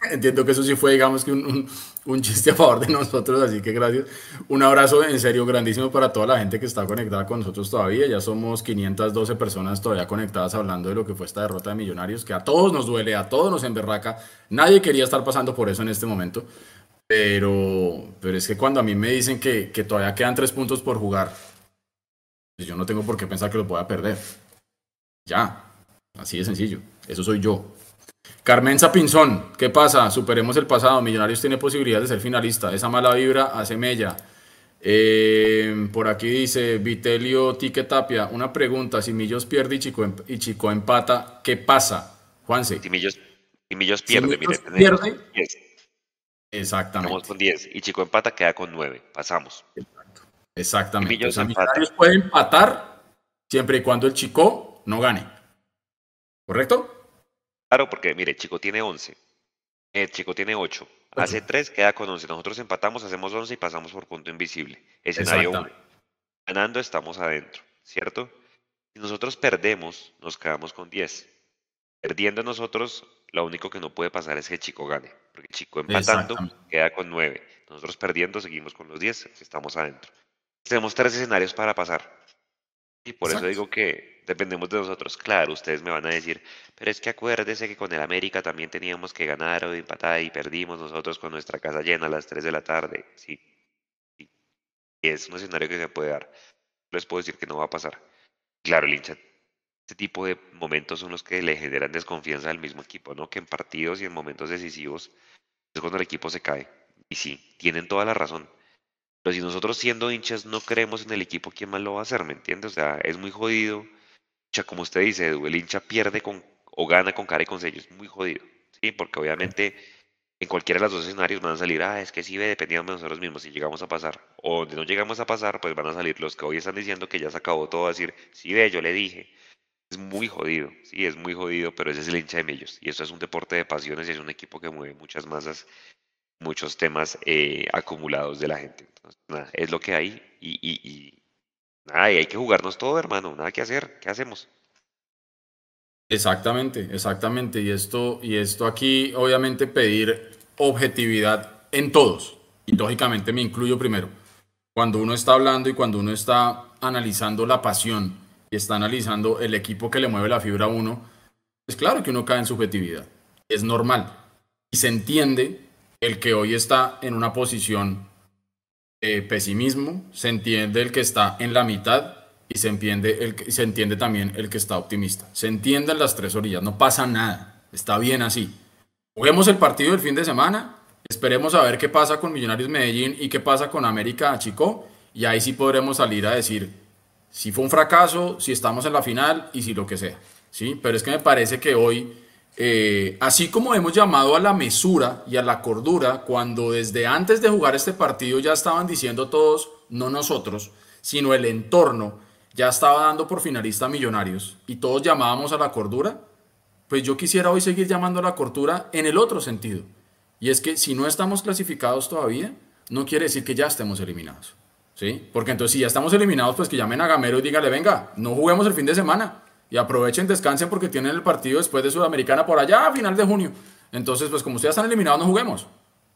Entiendo que eso sí fue, digamos que un, un, chiste a favor de nosotros, así que gracias. Un abrazo en serio grandísimo para toda la gente que está conectada con nosotros todavía. Ya somos 512 personas todavía conectadas hablando de lo que fue esta derrota de Millonarios, que a todos nos duele, a todos nos emberraca. Nadie quería estar pasando por eso en este momento. Pero, pero es que cuando a mí me dicen que, que todavía quedan tres puntos por jugar, pues yo no tengo por qué pensar que los voy a perder. Ya, así de sencillo. Eso soy yo. Carmen Pinzón, ¿qué pasa? Superemos el pasado. Millonarios tiene posibilidad de ser finalista. Esa mala vibra hace mella. Eh, por aquí dice Vitelio Tique Tapia, una pregunta, si Millos pierde y Chico, em-, y Chico empata, ¿qué pasa? Juanse. Si Millos, pierde, pierde Exactamente. Estamos con 10 y Chico empata, queda con 9. Pasamos. Exactamente. Millonarios puede empatar siempre y cuando el Chico no gane. ¿Correcto? Claro, porque mire, Chico tiene 11. El Chico tiene 8. Hace 3, queda con 11. Nosotros empatamos, hacemos 11 y pasamos por punto invisible. Escenario 1. Ganando estamos adentro, ¿cierto? Si nosotros perdemos, nos quedamos con 10. Perdiendo nosotros, lo único que no puede pasar es que el Chico gane. Porque el Chico empatando queda con 9. Nosotros perdiendo seguimos con los 10, estamos adentro. Tenemos tres escenarios para pasar. Y por eso digo que dependemos de nosotros. Claro, ustedes me van a decir, pero es que acuérdese que con el América también teníamos que ganar o empatar y perdimos nosotros con nuestra casa llena a las 3 de la tarde. Sí. sí. Es un escenario que se puede dar. Les puedo decir que no va a pasar. Claro, el hincha, este tipo de momentos son los que le generan desconfianza al mismo equipo, ¿no? Que en partidos y en momentos decisivos es cuando el equipo se cae. Y sí, tienen toda la razón. Pero si nosotros siendo hinchas no creemos en el equipo, ¿quién más lo va a hacer? ¿Me entiendes? O sea, es muy jodido. Como usted dice, el hincha pierde con, o gana con cara y con sello. Es muy jodido. ¿sí? Porque obviamente en cualquiera de los dos escenarios van a salir, ah, es que sí dependiendo de nosotros mismos, si llegamos a pasar. O donde no llegamos a pasar, pues van a salir los que hoy están diciendo que ya se acabó todo, a decir, sí ve, yo le dije. Es muy jodido, sí, es muy jodido, pero ese es el hincha de Millos. Y esto es un deporte de pasiones y es un equipo que mueve muchas masas muchos temas eh, acumulados de la gente. nada, es lo que hay y, y, y nada, hay que jugarnos todo, hermano, nada que hacer, ¿qué hacemos? Exactamente, exactamente. Y esto, y esto aquí, obviamente, pedir objetividad en todos. Y lógicamente me incluyo primero. Cuando uno está hablando y cuando uno está analizando la pasión y está analizando el equipo que le mueve la fibra a uno, es claro que uno cae en subjetividad. Es normal. Y se entiende el que hoy está en una posición de pesimismo, se entiende el que está en la mitad y se entiende, el, se entiende también el que está optimista. Se entienden las tres orillas, no pasa nada, está bien así. Juguemos el partido del fin de semana, esperemos a ver qué pasa con Millonarios Medellín y qué pasa con América Chico, y ahí sí podremos salir a decir si fue un fracaso, si estamos en la final y si lo que sea. ¿sí? Pero es que me parece que hoy eh, así como hemos llamado a la mesura y a la cordura cuando desde antes de jugar este partido ya estaban diciendo todos, no nosotros, sino el entorno, ya estaba dando por finalista a Millonarios y todos llamábamos a la cordura, pues yo quisiera hoy seguir llamando a la cordura en el otro sentido. Y es que si no estamos clasificados todavía, no quiere decir que ya estemos eliminados. ¿Sí? Porque entonces si ya estamos eliminados, pues que llamen a Gamero y dígale, venga, no juguemos el fin de semana y aprovechen, descansen porque tienen el partido después de Sudamericana por allá a final de junio. Entonces, pues como ustedes están eliminados, no juguemos.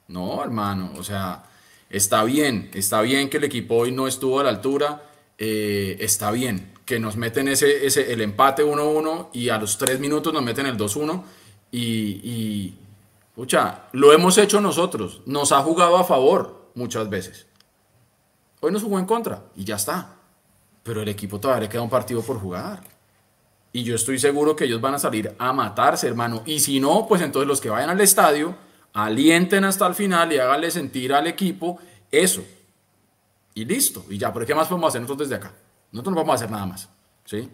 No, hermano, o sea, está bien, está bien que el equipo hoy no estuvo a la altura, eh, está bien que nos meten ese, ese, el empate 1-1 y a los 3 minutos nos meten el 2-1 y, y, pucha, lo hemos hecho nosotros, nos ha jugado a favor muchas veces. Hoy nos jugó en contra y ya está. Pero el equipo todavía le queda un partido por jugar. Y yo estoy seguro que ellos van a salir a matarse, hermano. Y si no, pues entonces los que vayan al estadio, alienten hasta el final y háganle sentir al equipo eso. Y listo. Y ya, pero ¿qué más podemos hacer nosotros desde acá? Nosotros no vamos a hacer nada más. ¿Sí?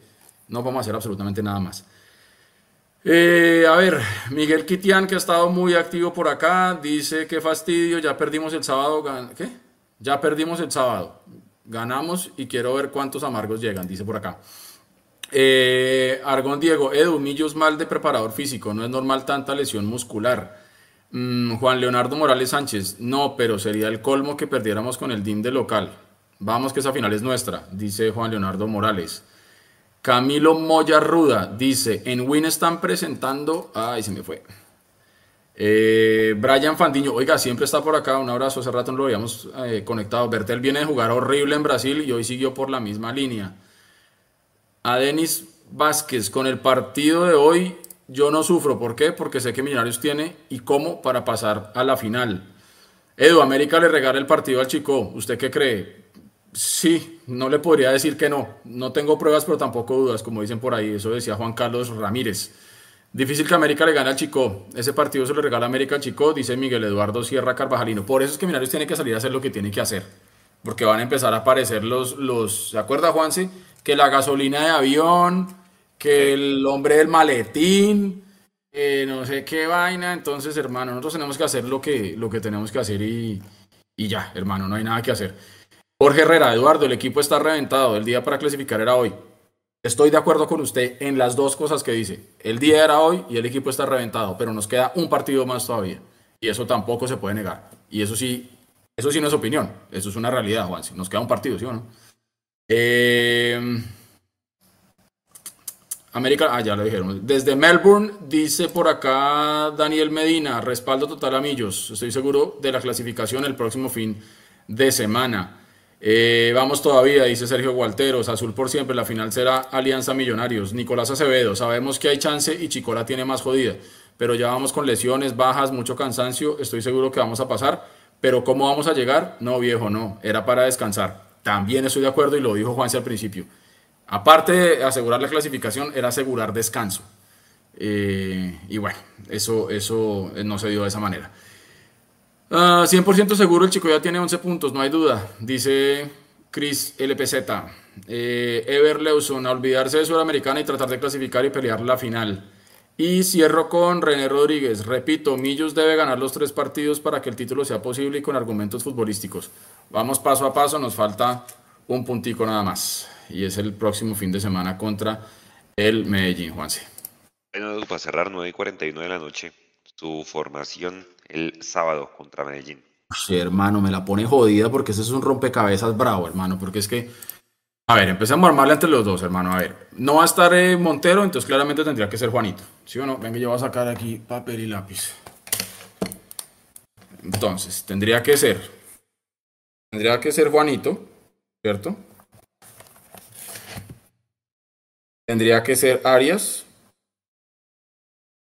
No vamos a hacer absolutamente nada más. Eh, a ver, Miguel Kitian, que ha estado muy activo por acá, dice que fastidio, ya perdimos el sábado. ¿Qué? Ya perdimos el sábado. Ganamos y quiero ver cuántos amargos llegan, dice por acá. Eh, Argón Diego, Edu, Millos mal de preparador físico, no es normal tanta lesión muscular. Mm, Juan Leonardo Morales Sánchez, no, pero sería el colmo que perdiéramos con el DIM de local. Vamos que esa final es nuestra, dice Juan Leonardo Morales. Camilo Moya Ruda dice, en Win están presentando... Ay, se me fue. Eh, Brian Fandiño, oiga, siempre está por acá, un abrazo, hace rato no lo habíamos eh, conectado. Bertel viene de jugar horrible en Brasil y hoy siguió por la misma línea a Denis Vázquez con el partido de hoy yo no sufro. ¿Por qué? Porque sé que Millonarios tiene y cómo para pasar a la final. Edu, América le regala el partido al Chico. ¿Usted qué cree? Sí, no le podría decir que no. No tengo pruebas, pero tampoco dudas, como dicen por ahí. Eso decía Juan Carlos Ramírez. Difícil que América le gane al Chico. Ese partido se le regala América al Chico, dice Miguel Eduardo Sierra Carvajalino. Por eso es que Millonarios tiene que salir a hacer lo que tiene que hacer. Porque van a empezar a aparecer los, los ¿se acuerda Juanse? que la gasolina de avión, que el hombre del maletín, no sé qué vaina. Entonces, hermano, nosotros tenemos que hacer lo que, lo que tenemos que hacer y, y ya, hermano, no hay nada que hacer. Jorge Herrera, Eduardo, el equipo está reventado. El día para clasificar era hoy. Estoy de acuerdo con usted en las dos cosas que dice. El día era hoy y el equipo está reventado, pero nos queda un partido más todavía. Y eso tampoco se puede negar. Y eso sí, eso sí no es opinión, eso es una realidad, Juan. Nos queda un partido, ¿sí o no? Eh, América, ah, ya lo dijeron. Desde Melbourne, dice por acá Daniel Medina, respaldo total a Millos. Estoy seguro de la clasificación el próximo fin de semana. Eh, vamos todavía, dice Sergio Gualteros, azul por siempre, la final será Alianza Millonarios. Nicolás Acevedo, sabemos que hay chance y Chicola tiene más jodida, pero ya vamos con lesiones, bajas, mucho cansancio, estoy seguro que vamos a pasar, pero ¿cómo vamos a llegar? No, viejo, no, era para descansar. También estoy de acuerdo y lo dijo Juanse al principio. Aparte de asegurar la clasificación, era asegurar descanso. Eh, y bueno, eso, eso no se dio de esa manera. 100% ah, seguro el chico ya tiene 11 puntos, no hay duda, dice Chris LPZ. Eh, Ever Lewson, a olvidarse de Sudamericana y tratar de clasificar y pelear la final. Y cierro con René Rodríguez. Repito, Millos debe ganar los tres partidos para que el título sea posible y con argumentos futbolísticos. Vamos paso a paso, nos falta un puntico nada más. Y es el próximo fin de semana contra el Medellín, Juanse. Bueno, para cerrar 9 y 49 de la noche, su formación el sábado contra Medellín. Sí, hermano, me la pone jodida porque ese es un rompecabezas bravo, hermano, porque es que... A ver, empecemos a armarle entre los dos, hermano. A ver, no va a estar eh, Montero, entonces claramente tendría que ser Juanito. ¿Sí o no? Venga, yo voy a sacar aquí papel y lápiz. Entonces, tendría que ser... Tendría que ser Juanito, ¿cierto? Tendría que ser Arias,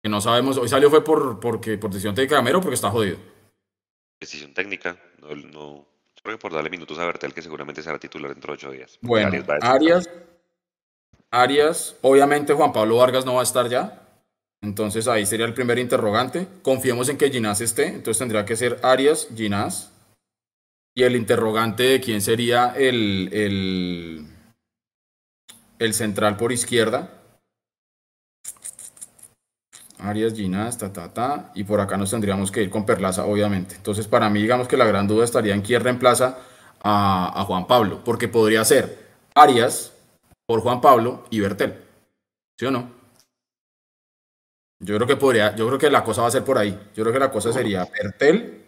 que no sabemos, hoy salió fue por, porque, por decisión técnica de Gamero porque está jodido. Decisión técnica, no, creo que por darle minutos a Bertel que seguramente será titular dentro de ocho días. Bueno, Arias, Arias, obviamente Juan Pablo Vargas no va a estar ya, entonces ahí sería el primer interrogante. Confiemos en que Ginás esté, entonces tendría que ser Arias, Ginás. Y el interrogante de quién sería el, el, el central por izquierda. Arias, Ginás, ta, ta, ta, y por acá nos tendríamos que ir con Perlaza, obviamente. Entonces, para mí, digamos que la gran duda estaría en quién reemplaza a, Juan Pablo, porque podría ser Arias por Juan Pablo y Bertel. ¿Sí o no? Yo creo que podría, yo creo que la cosa va a ser por ahí. Yo creo que la cosa sería Bertel.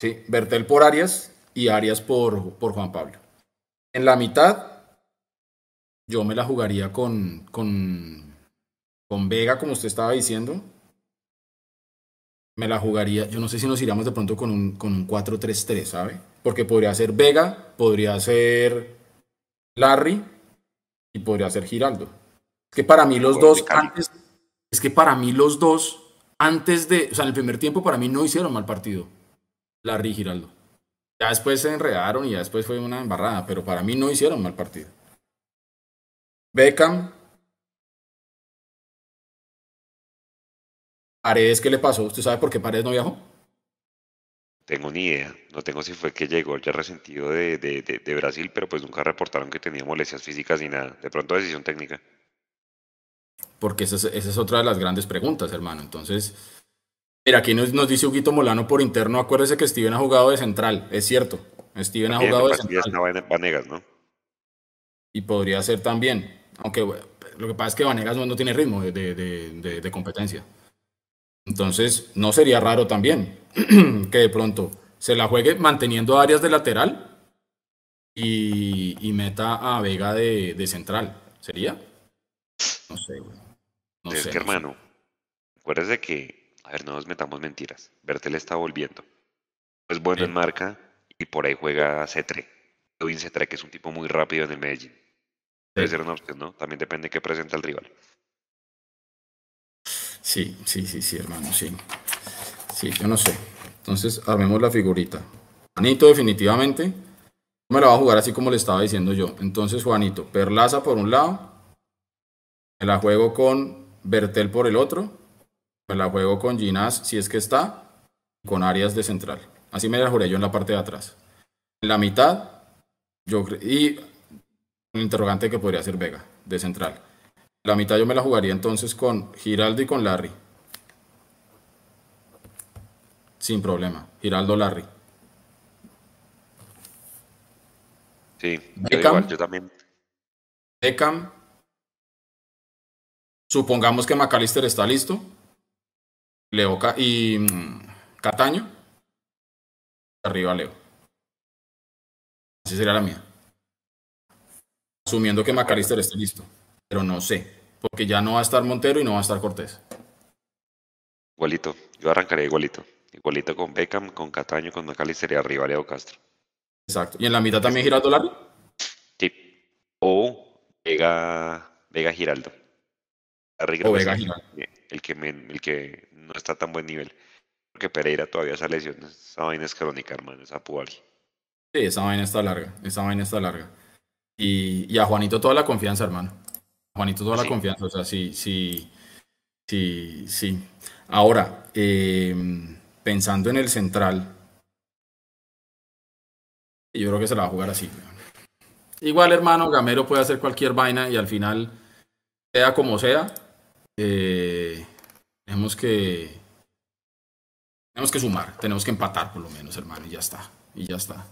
Sí, Bertel por Arias y Arias por, por Juan Pablo. En la mitad, yo me la jugaría con, con con Vega, como usted estaba diciendo, me la jugaría. Yo no sé si nos iríamos de pronto con un, con un 4-3-3, ¿sabe? Porque podría ser Vega, podría ser Larry y podría ser Giraldo. Es que para mí los dos antes, es que para mí los dos antes de, o sea, en el primer tiempo para mí no hicieron mal partido. Larry y Giraldo. Ya después se enredaron y ya después fue una embarrada, pero para mí no hicieron mal partido. Beckham, Paredes, ¿qué le pasó? ¿Usted sabe por qué Paredes no viajó? Tengo ni idea. No tengo si fue que llegó ya resentido de, de, Brasil, pero pues nunca reportaron que tenía molestias físicas ni nada. De pronto decisión técnica. Porque esa es, otra de las grandes preguntas, hermano. Entonces, mira, aquí nos, nos dice Huguito Molano por interno, acuérdese que Steven ha jugado de central, es cierto. Steven ha jugado de central. Vanegas, ¿no? Y podría ser también, aunque lo que pasa es que Vanegas no, tiene ritmo de, de competencia. Entonces, no sería raro también que de pronto se la juegue manteniendo áreas de lateral y, meta a Vega de, central. ¿Sería? No sé, No es que, hermano, acuérdese que, a ver, no nos metamos mentiras. Bertel está volviendo. Es bueno en marca y por ahí juega Cetre. Edwin Cetre, que es un tipo muy rápido en el Medellín. Debe ser una opción, ¿no? También depende de qué presenta el rival. Sí, sí, sí, sí, hermano, sí. Sí, yo no sé. Entonces, armemos la figurita. Juanito, definitivamente, me la va a jugar así como le estaba diciendo yo. Entonces, Juanito, Perlaza por un lado, me la juego con Bertel por el otro, me la juego con Ginás si es que está, con Arias de central. Así me la juré yo en la parte de atrás. En la mitad, yo y un interrogante que podría ser Vega, de central. La mitad yo me la jugaría entonces con Giraldo y con Larry. Sin problema. Giraldo Larry. Sí, yo, igual, yo también. Beckham. Supongamos que McAllister está listo. Leo y mm, Cataño. Arriba Leo. Así sería la mía. Asumiendo que McAllister esté listo. Pero no sé. Porque ya no va a estar Montero y no va a estar Cortés. Igualito. Yo arrancaré igualito. Igualito con Beckham, con Cataño, con McAllister y arriba Leo Castro. Exacto. ¿Y en la mitad también Giraldo Larry? Sí. O Vega, Vega Giraldo. o Vega Giraldo. El que, el que no está a tan buen nivel. Porque Pereira todavía esa lesión. Esa vaina es crónica, hermano. Esa Puali. Sí, esa vaina está larga. Esa vaina está larga. Y, y a Juanito toda la confianza, hermano. Juanito toda la confianza. O sea, sí, sí. Sí, sí. Ahora, eh, pensando en el central, yo creo que se la va a jugar así. Igual, hermano, Gamero puede hacer cualquier vaina y al final, sea como sea, eh, tenemos que tenemos que sumar, tenemos que empatar por lo menos, hermano, y ya está, y ya está.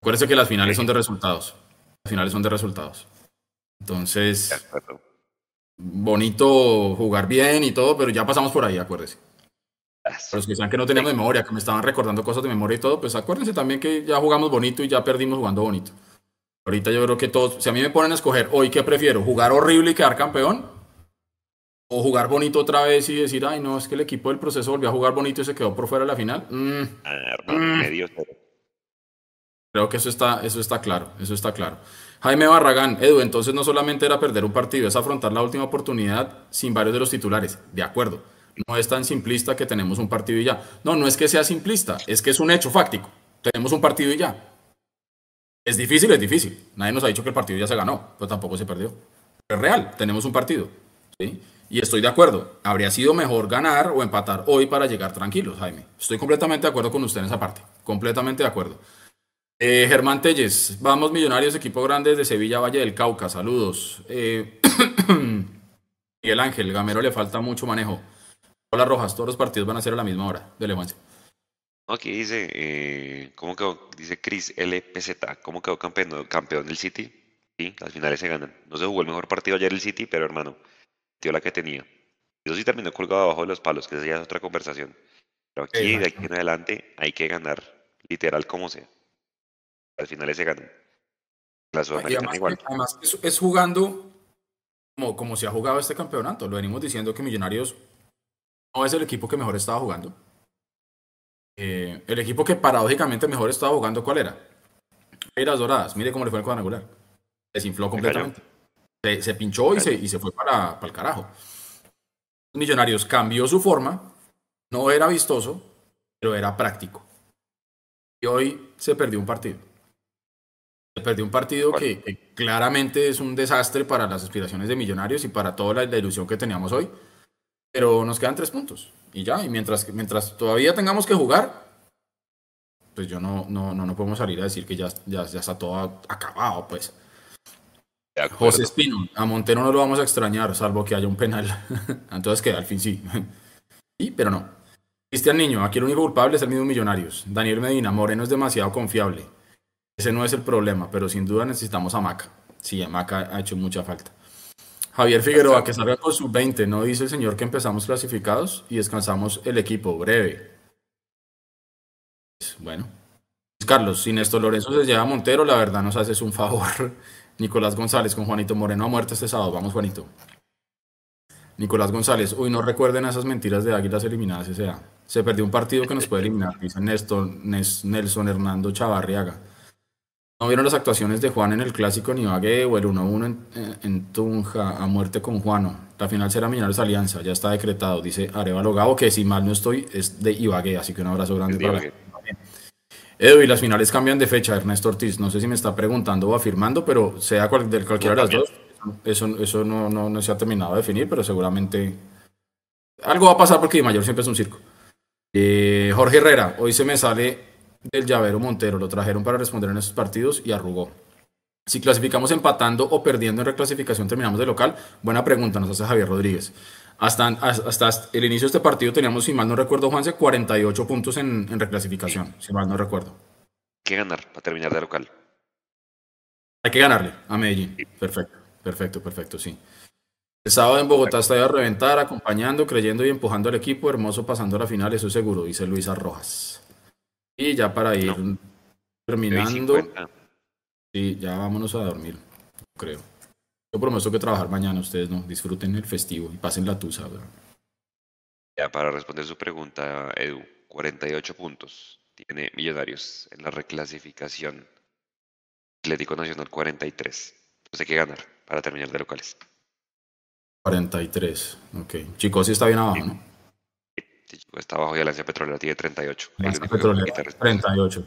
Acuérdense que las finales son de resultados, las finales son de resultados. Entonces, bonito jugar bien y todo, pero ya pasamos por ahí, acuérdense. Para los que saben que no teníamos memoria, que me estaban recordando cosas de memoria y todo, pues acuérdense también que ya jugamos bonito y ya perdimos jugando bonito. Ahorita yo creo que todos, si a mí me ponen a escoger hoy qué prefiero, jugar horrible y quedar campeón, o jugar bonito otra vez y decir, ay no, es que el equipo del proceso volvió a jugar bonito y se quedó por fuera de la final. Mm. Ah, mm. Creo que eso está, eso está claro, eso está claro. Jaime Barragán, Edu, entonces no solamente era perder un partido, es afrontar la última oportunidad sin varios de los titulares. De acuerdo no es tan simplista que tenemos un partido y ya. No, no es que sea simplista, es que es un hecho fáctico. Tenemos un partido y ya. Es difícil, es difícil. Nadie nos ha dicho que el partido ya se ganó, pero tampoco se perdió. es real, tenemos un partido. Y estoy de acuerdo. Habría sido mejor ganar o empatar hoy para llegar tranquilos, Jaime. Estoy completamente de acuerdo con usted en esa parte. Completamente de acuerdo. Eh, Germán Telles, vamos Millonarios, equipo grande de Sevilla, Valle del Cauca. Saludos. Eh, Miguel Ángel, Gamero le falta mucho manejo. Hola Rojas, todos los partidos van a ser a la misma hora. Dele, Juanse. Aquí dice, eh, ¿cómo quedó? Dice Chris LPZ, ¿cómo quedó campeón, campeón del City? Sí, las finales se ganan. No se jugó el mejor partido ayer el City, pero hermano, dio la que tenía. Eso sí terminó colgado abajo de los palos, que esa ya es otra conversación. Pero aquí, de aquí en adelante, hay que ganar, literal como sea. Las finales se ganan. La Sudamericana igual. Además, es, jugando como, como se ha jugado este campeonato. Lo venimos diciendo que Millonarios no es el equipo que mejor estaba jugando. Eh, el equipo que paradójicamente mejor estaba jugando, ¿cuál era? Eras Doradas. Mire cómo le fue el cuadrangular. Desinfló completamente. Se, pinchó y se, y se fue para, para el carajo. Millonarios cambió su forma. No era vistoso, pero era práctico. Y hoy se perdió un partido. Se perdió un partido que, claramente es un desastre para las aspiraciones de Millonarios y para toda la ilusión que teníamos hoy pero nos quedan tres puntos. Y ya, y mientras, mientras todavía tengamos que jugar, pues yo no, no, no, no podemos salir a decir que ya, ya, ya está todo acabado, pues. José Espino, a Montero no lo vamos a extrañar, salvo que haya un penal. Entonces, que al fin sí. sí, pero no. Cristian Niño, aquí el único culpable es el mismo Millonarios. Daniel Medina, Moreno es demasiado confiable. Ese no es el problema, pero sin duda necesitamos a Maca. Sí, a Maca ha hecho mucha falta. Javier Figueroa, que salga con su 20, ¿no dice el señor que empezamos clasificados y descansamos el equipo breve? Bueno. Carlos, si Néstor Lorenzo se lleva a Montero, la verdad nos haces un favor. Nicolás González con Juanito Moreno a muerte este sábado. Vamos, Juanito. Nicolás González, uy, no recuerden esas mentiras de Águilas eliminadas S.A. Se perdió un partido que nos puede eliminar, dice Néstor, Nelson Hernando Chavarriaga. ¿No vieron las actuaciones de Juan en el clásico en Ibagué o el 1-1 en, Tunja a muerte con Juano? La final será Millonarios Alianza, ya está decretado, dice Arevalo Gabo, que si mal no estoy es de Ibagué, así que un abrazo grande para Edu, y las finales cambian de fecha, Ernesto Ortiz. No sé si me está preguntando o afirmando, pero sea cual, de cualquiera de las dos, eso, eso no, no, no, se ha terminado de definir, pero seguramente algo va a pasar porque Mayor siempre es un circo. Eh, Jorge Herrera, hoy se me sale del llavero Montero. Lo trajeron para responder en esos partidos y arrugó. Si clasificamos empatando o perdiendo en reclasificación, terminamos de local. Buena pregunta, nos hace Javier Rodríguez. Hasta, hasta el inicio de este partido teníamos, si mal no recuerdo, Juanse, 48 puntos en, en reclasificación, si mal no recuerdo. Hay que ganar para terminar de local. Hay que ganarle a Medellín. Perfecto. perfecto, perfecto, sí. El sábado en Bogotá estoy a reventar, acompañando, creyendo y empujando al equipo. Hermoso pasando a la final, eso seguro, dice Luisa Rojas. Y ya para ir terminando. Sí, ya vámonos a dormir, creo. Yo prometo que trabajar mañana, ustedes no, disfruten el festivo y pasen la tusa. Ya para responder su pregunta, Edu, 48 puntos tiene Millonarios en la reclasificación. Atlético Nacional 43. Entonces hay que ganar para terminar de locales. 43, ok. Chicos, sí está bien abajo, ¿no? Sí, está abajo y Alianza Petrolera tiene 38. Alianza Petrolera, 38.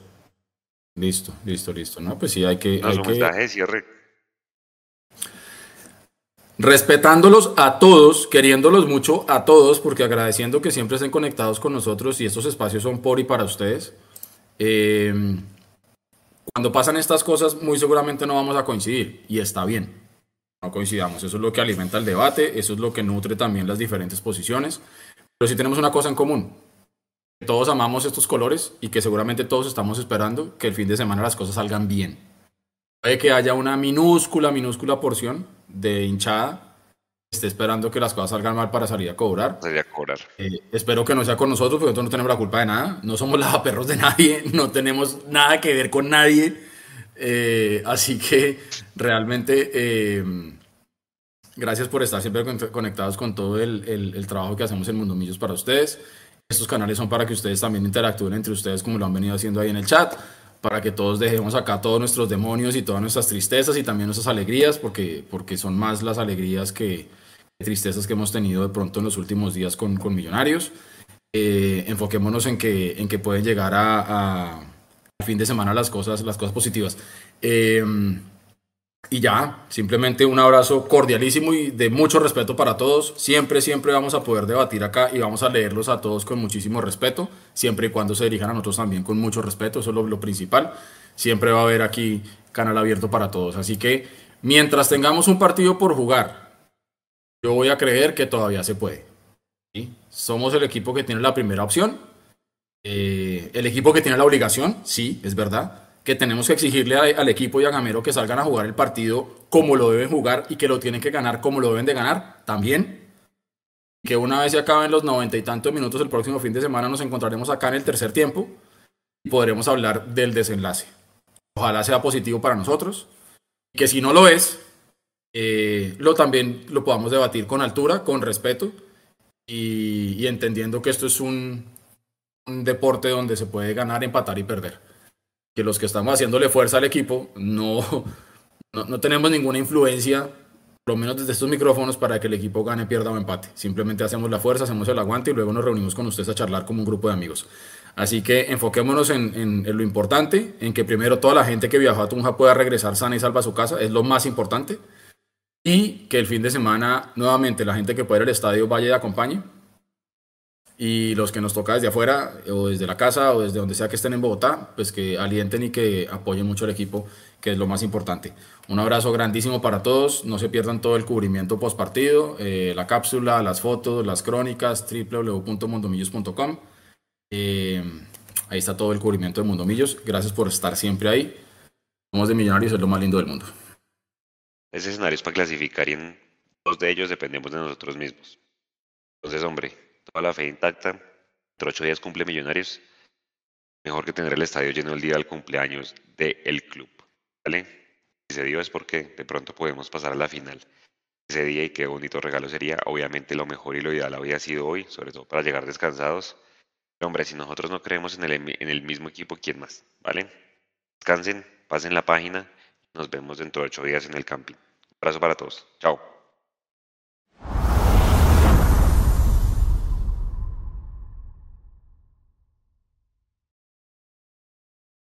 Listo, listo, listo. No, pues sí, hay que... No, hay que... cierre. Respetándolos a todos, queriéndolos mucho a todos, porque agradeciendo que siempre estén conectados con nosotros y estos espacios son por y para ustedes. Eh, cuando pasan estas cosas, muy seguramente no vamos a coincidir y está bien no coincidamos. Eso es lo que alimenta el debate, eso es lo que nutre también las diferentes posiciones. Pero sí tenemos una cosa en común. Todos amamos estos colores y que seguramente todos estamos esperando que el fin de semana las cosas salgan bien. Puede que haya una minúscula, minúscula porción de hinchada que esté esperando que las cosas salgan mal para salir a cobrar. Salir a cobrar. Eh, espero que no sea con nosotros, porque nosotros no tenemos la culpa de nada. No somos lavaperros de nadie, no tenemos nada que ver con nadie. Eh, así que realmente eh, gracias por estar siempre conectados con todo el, trabajo que hacemos en Mundo Millos para ustedes. Estos canales son para que ustedes también interactúen entre ustedes como lo han venido haciendo ahí en el chat, para que todos dejemos acá todos nuestros demonios y todas nuestras tristezas y también nuestras alegrías, porque, porque son más las alegrías que tristezas que hemos tenido de pronto en los últimos días con, con Millonarios. Eh, enfoquémonos en que, en que pueden llegar a fin de semana las cosas, las cosas positivas. Em, y ya, simplemente un abrazo cordialísimo y de mucho respeto para todos. Siempre, siempre vamos a poder debatir acá y vamos a leerlos a todos con muchísimo respeto, siempre y cuando se dirijan a nosotros también con mucho respeto, eso es lo, principal. Siempre va a haber aquí canal abierto para todos. Así que mientras tengamos un partido por jugar, yo voy a creer que todavía se puede. Somos el equipo que tiene la primera opción eh, el equipo que tiene la obligación, sí, es verdad, que tenemos que exigirle al equipo y a Gamero que salgan a jugar el partido como lo deben jugar y que lo tienen que ganar como lo deben de ganar, también. Que una vez se acaben los noventa y tantos minutos el próximo fin de semana nos encontraremos acá en el tercer tiempo y podremos hablar del desenlace. Ojalá sea positivo para nosotros. Que si no lo es, eh, lo también lo podamos debatir con altura, con respeto y entendiendo que esto es un, un deporte donde se puede ganar, empatar y perder. Que los que estamos haciéndole fuerza al equipo no, no, tenemos ninguna influencia, por lo menos desde estos micrófonos, para que el equipo gane, pierda o empate. Simplemente hacemos la fuerza, hacemos el aguante y luego nos reunimos con ustedes a charlar como un grupo de amigos. Así que enfoquémonos en, en, lo importante, en que primero toda la gente que viajó a Tunja pueda regresar sana y salva a su casa, es lo más importante. Y que el fin de semana, nuevamente, la gente que pueda ir al estadio vaya y acompañe y los que nos toca desde afuera o desde la casa o desde donde sea que estén en Bogotá, pues que alienten y que apoyen mucho al equipo, que es lo más importante. Un abrazo grandísimo para todos, no se pierdan todo el cubrimiento post partido, eh, la cápsula, las fotos, las crónicas, www.mundomillos.com. Eh, ahí está todo el cubrimiento de Mundomillos, gracias por estar siempre ahí. Somos de Millonarios, es lo más lindo del mundo. Ese escenario es para clasificar y en dos de ellos dependemos de nosotros mismos. Entonces, hombre, toda la fe intacta. Dentro ocho días cumple Millonarios. Mejor que tener el estadio lleno el día del cumpleaños del club. ¿Vale? Si se dio es porque de pronto podemos pasar a la final ese día y qué bonito regalo sería. Obviamente lo mejor y lo ideal habría sido hoy, sobre todo para llegar descansados. Pero hombre, si nosotros no creemos en el, en el mismo equipo, ¿quién más? ¿Vale? Descansen, pasen la página. Nos vemos dentro de ocho días en el camping. Un abrazo para todos. Chao.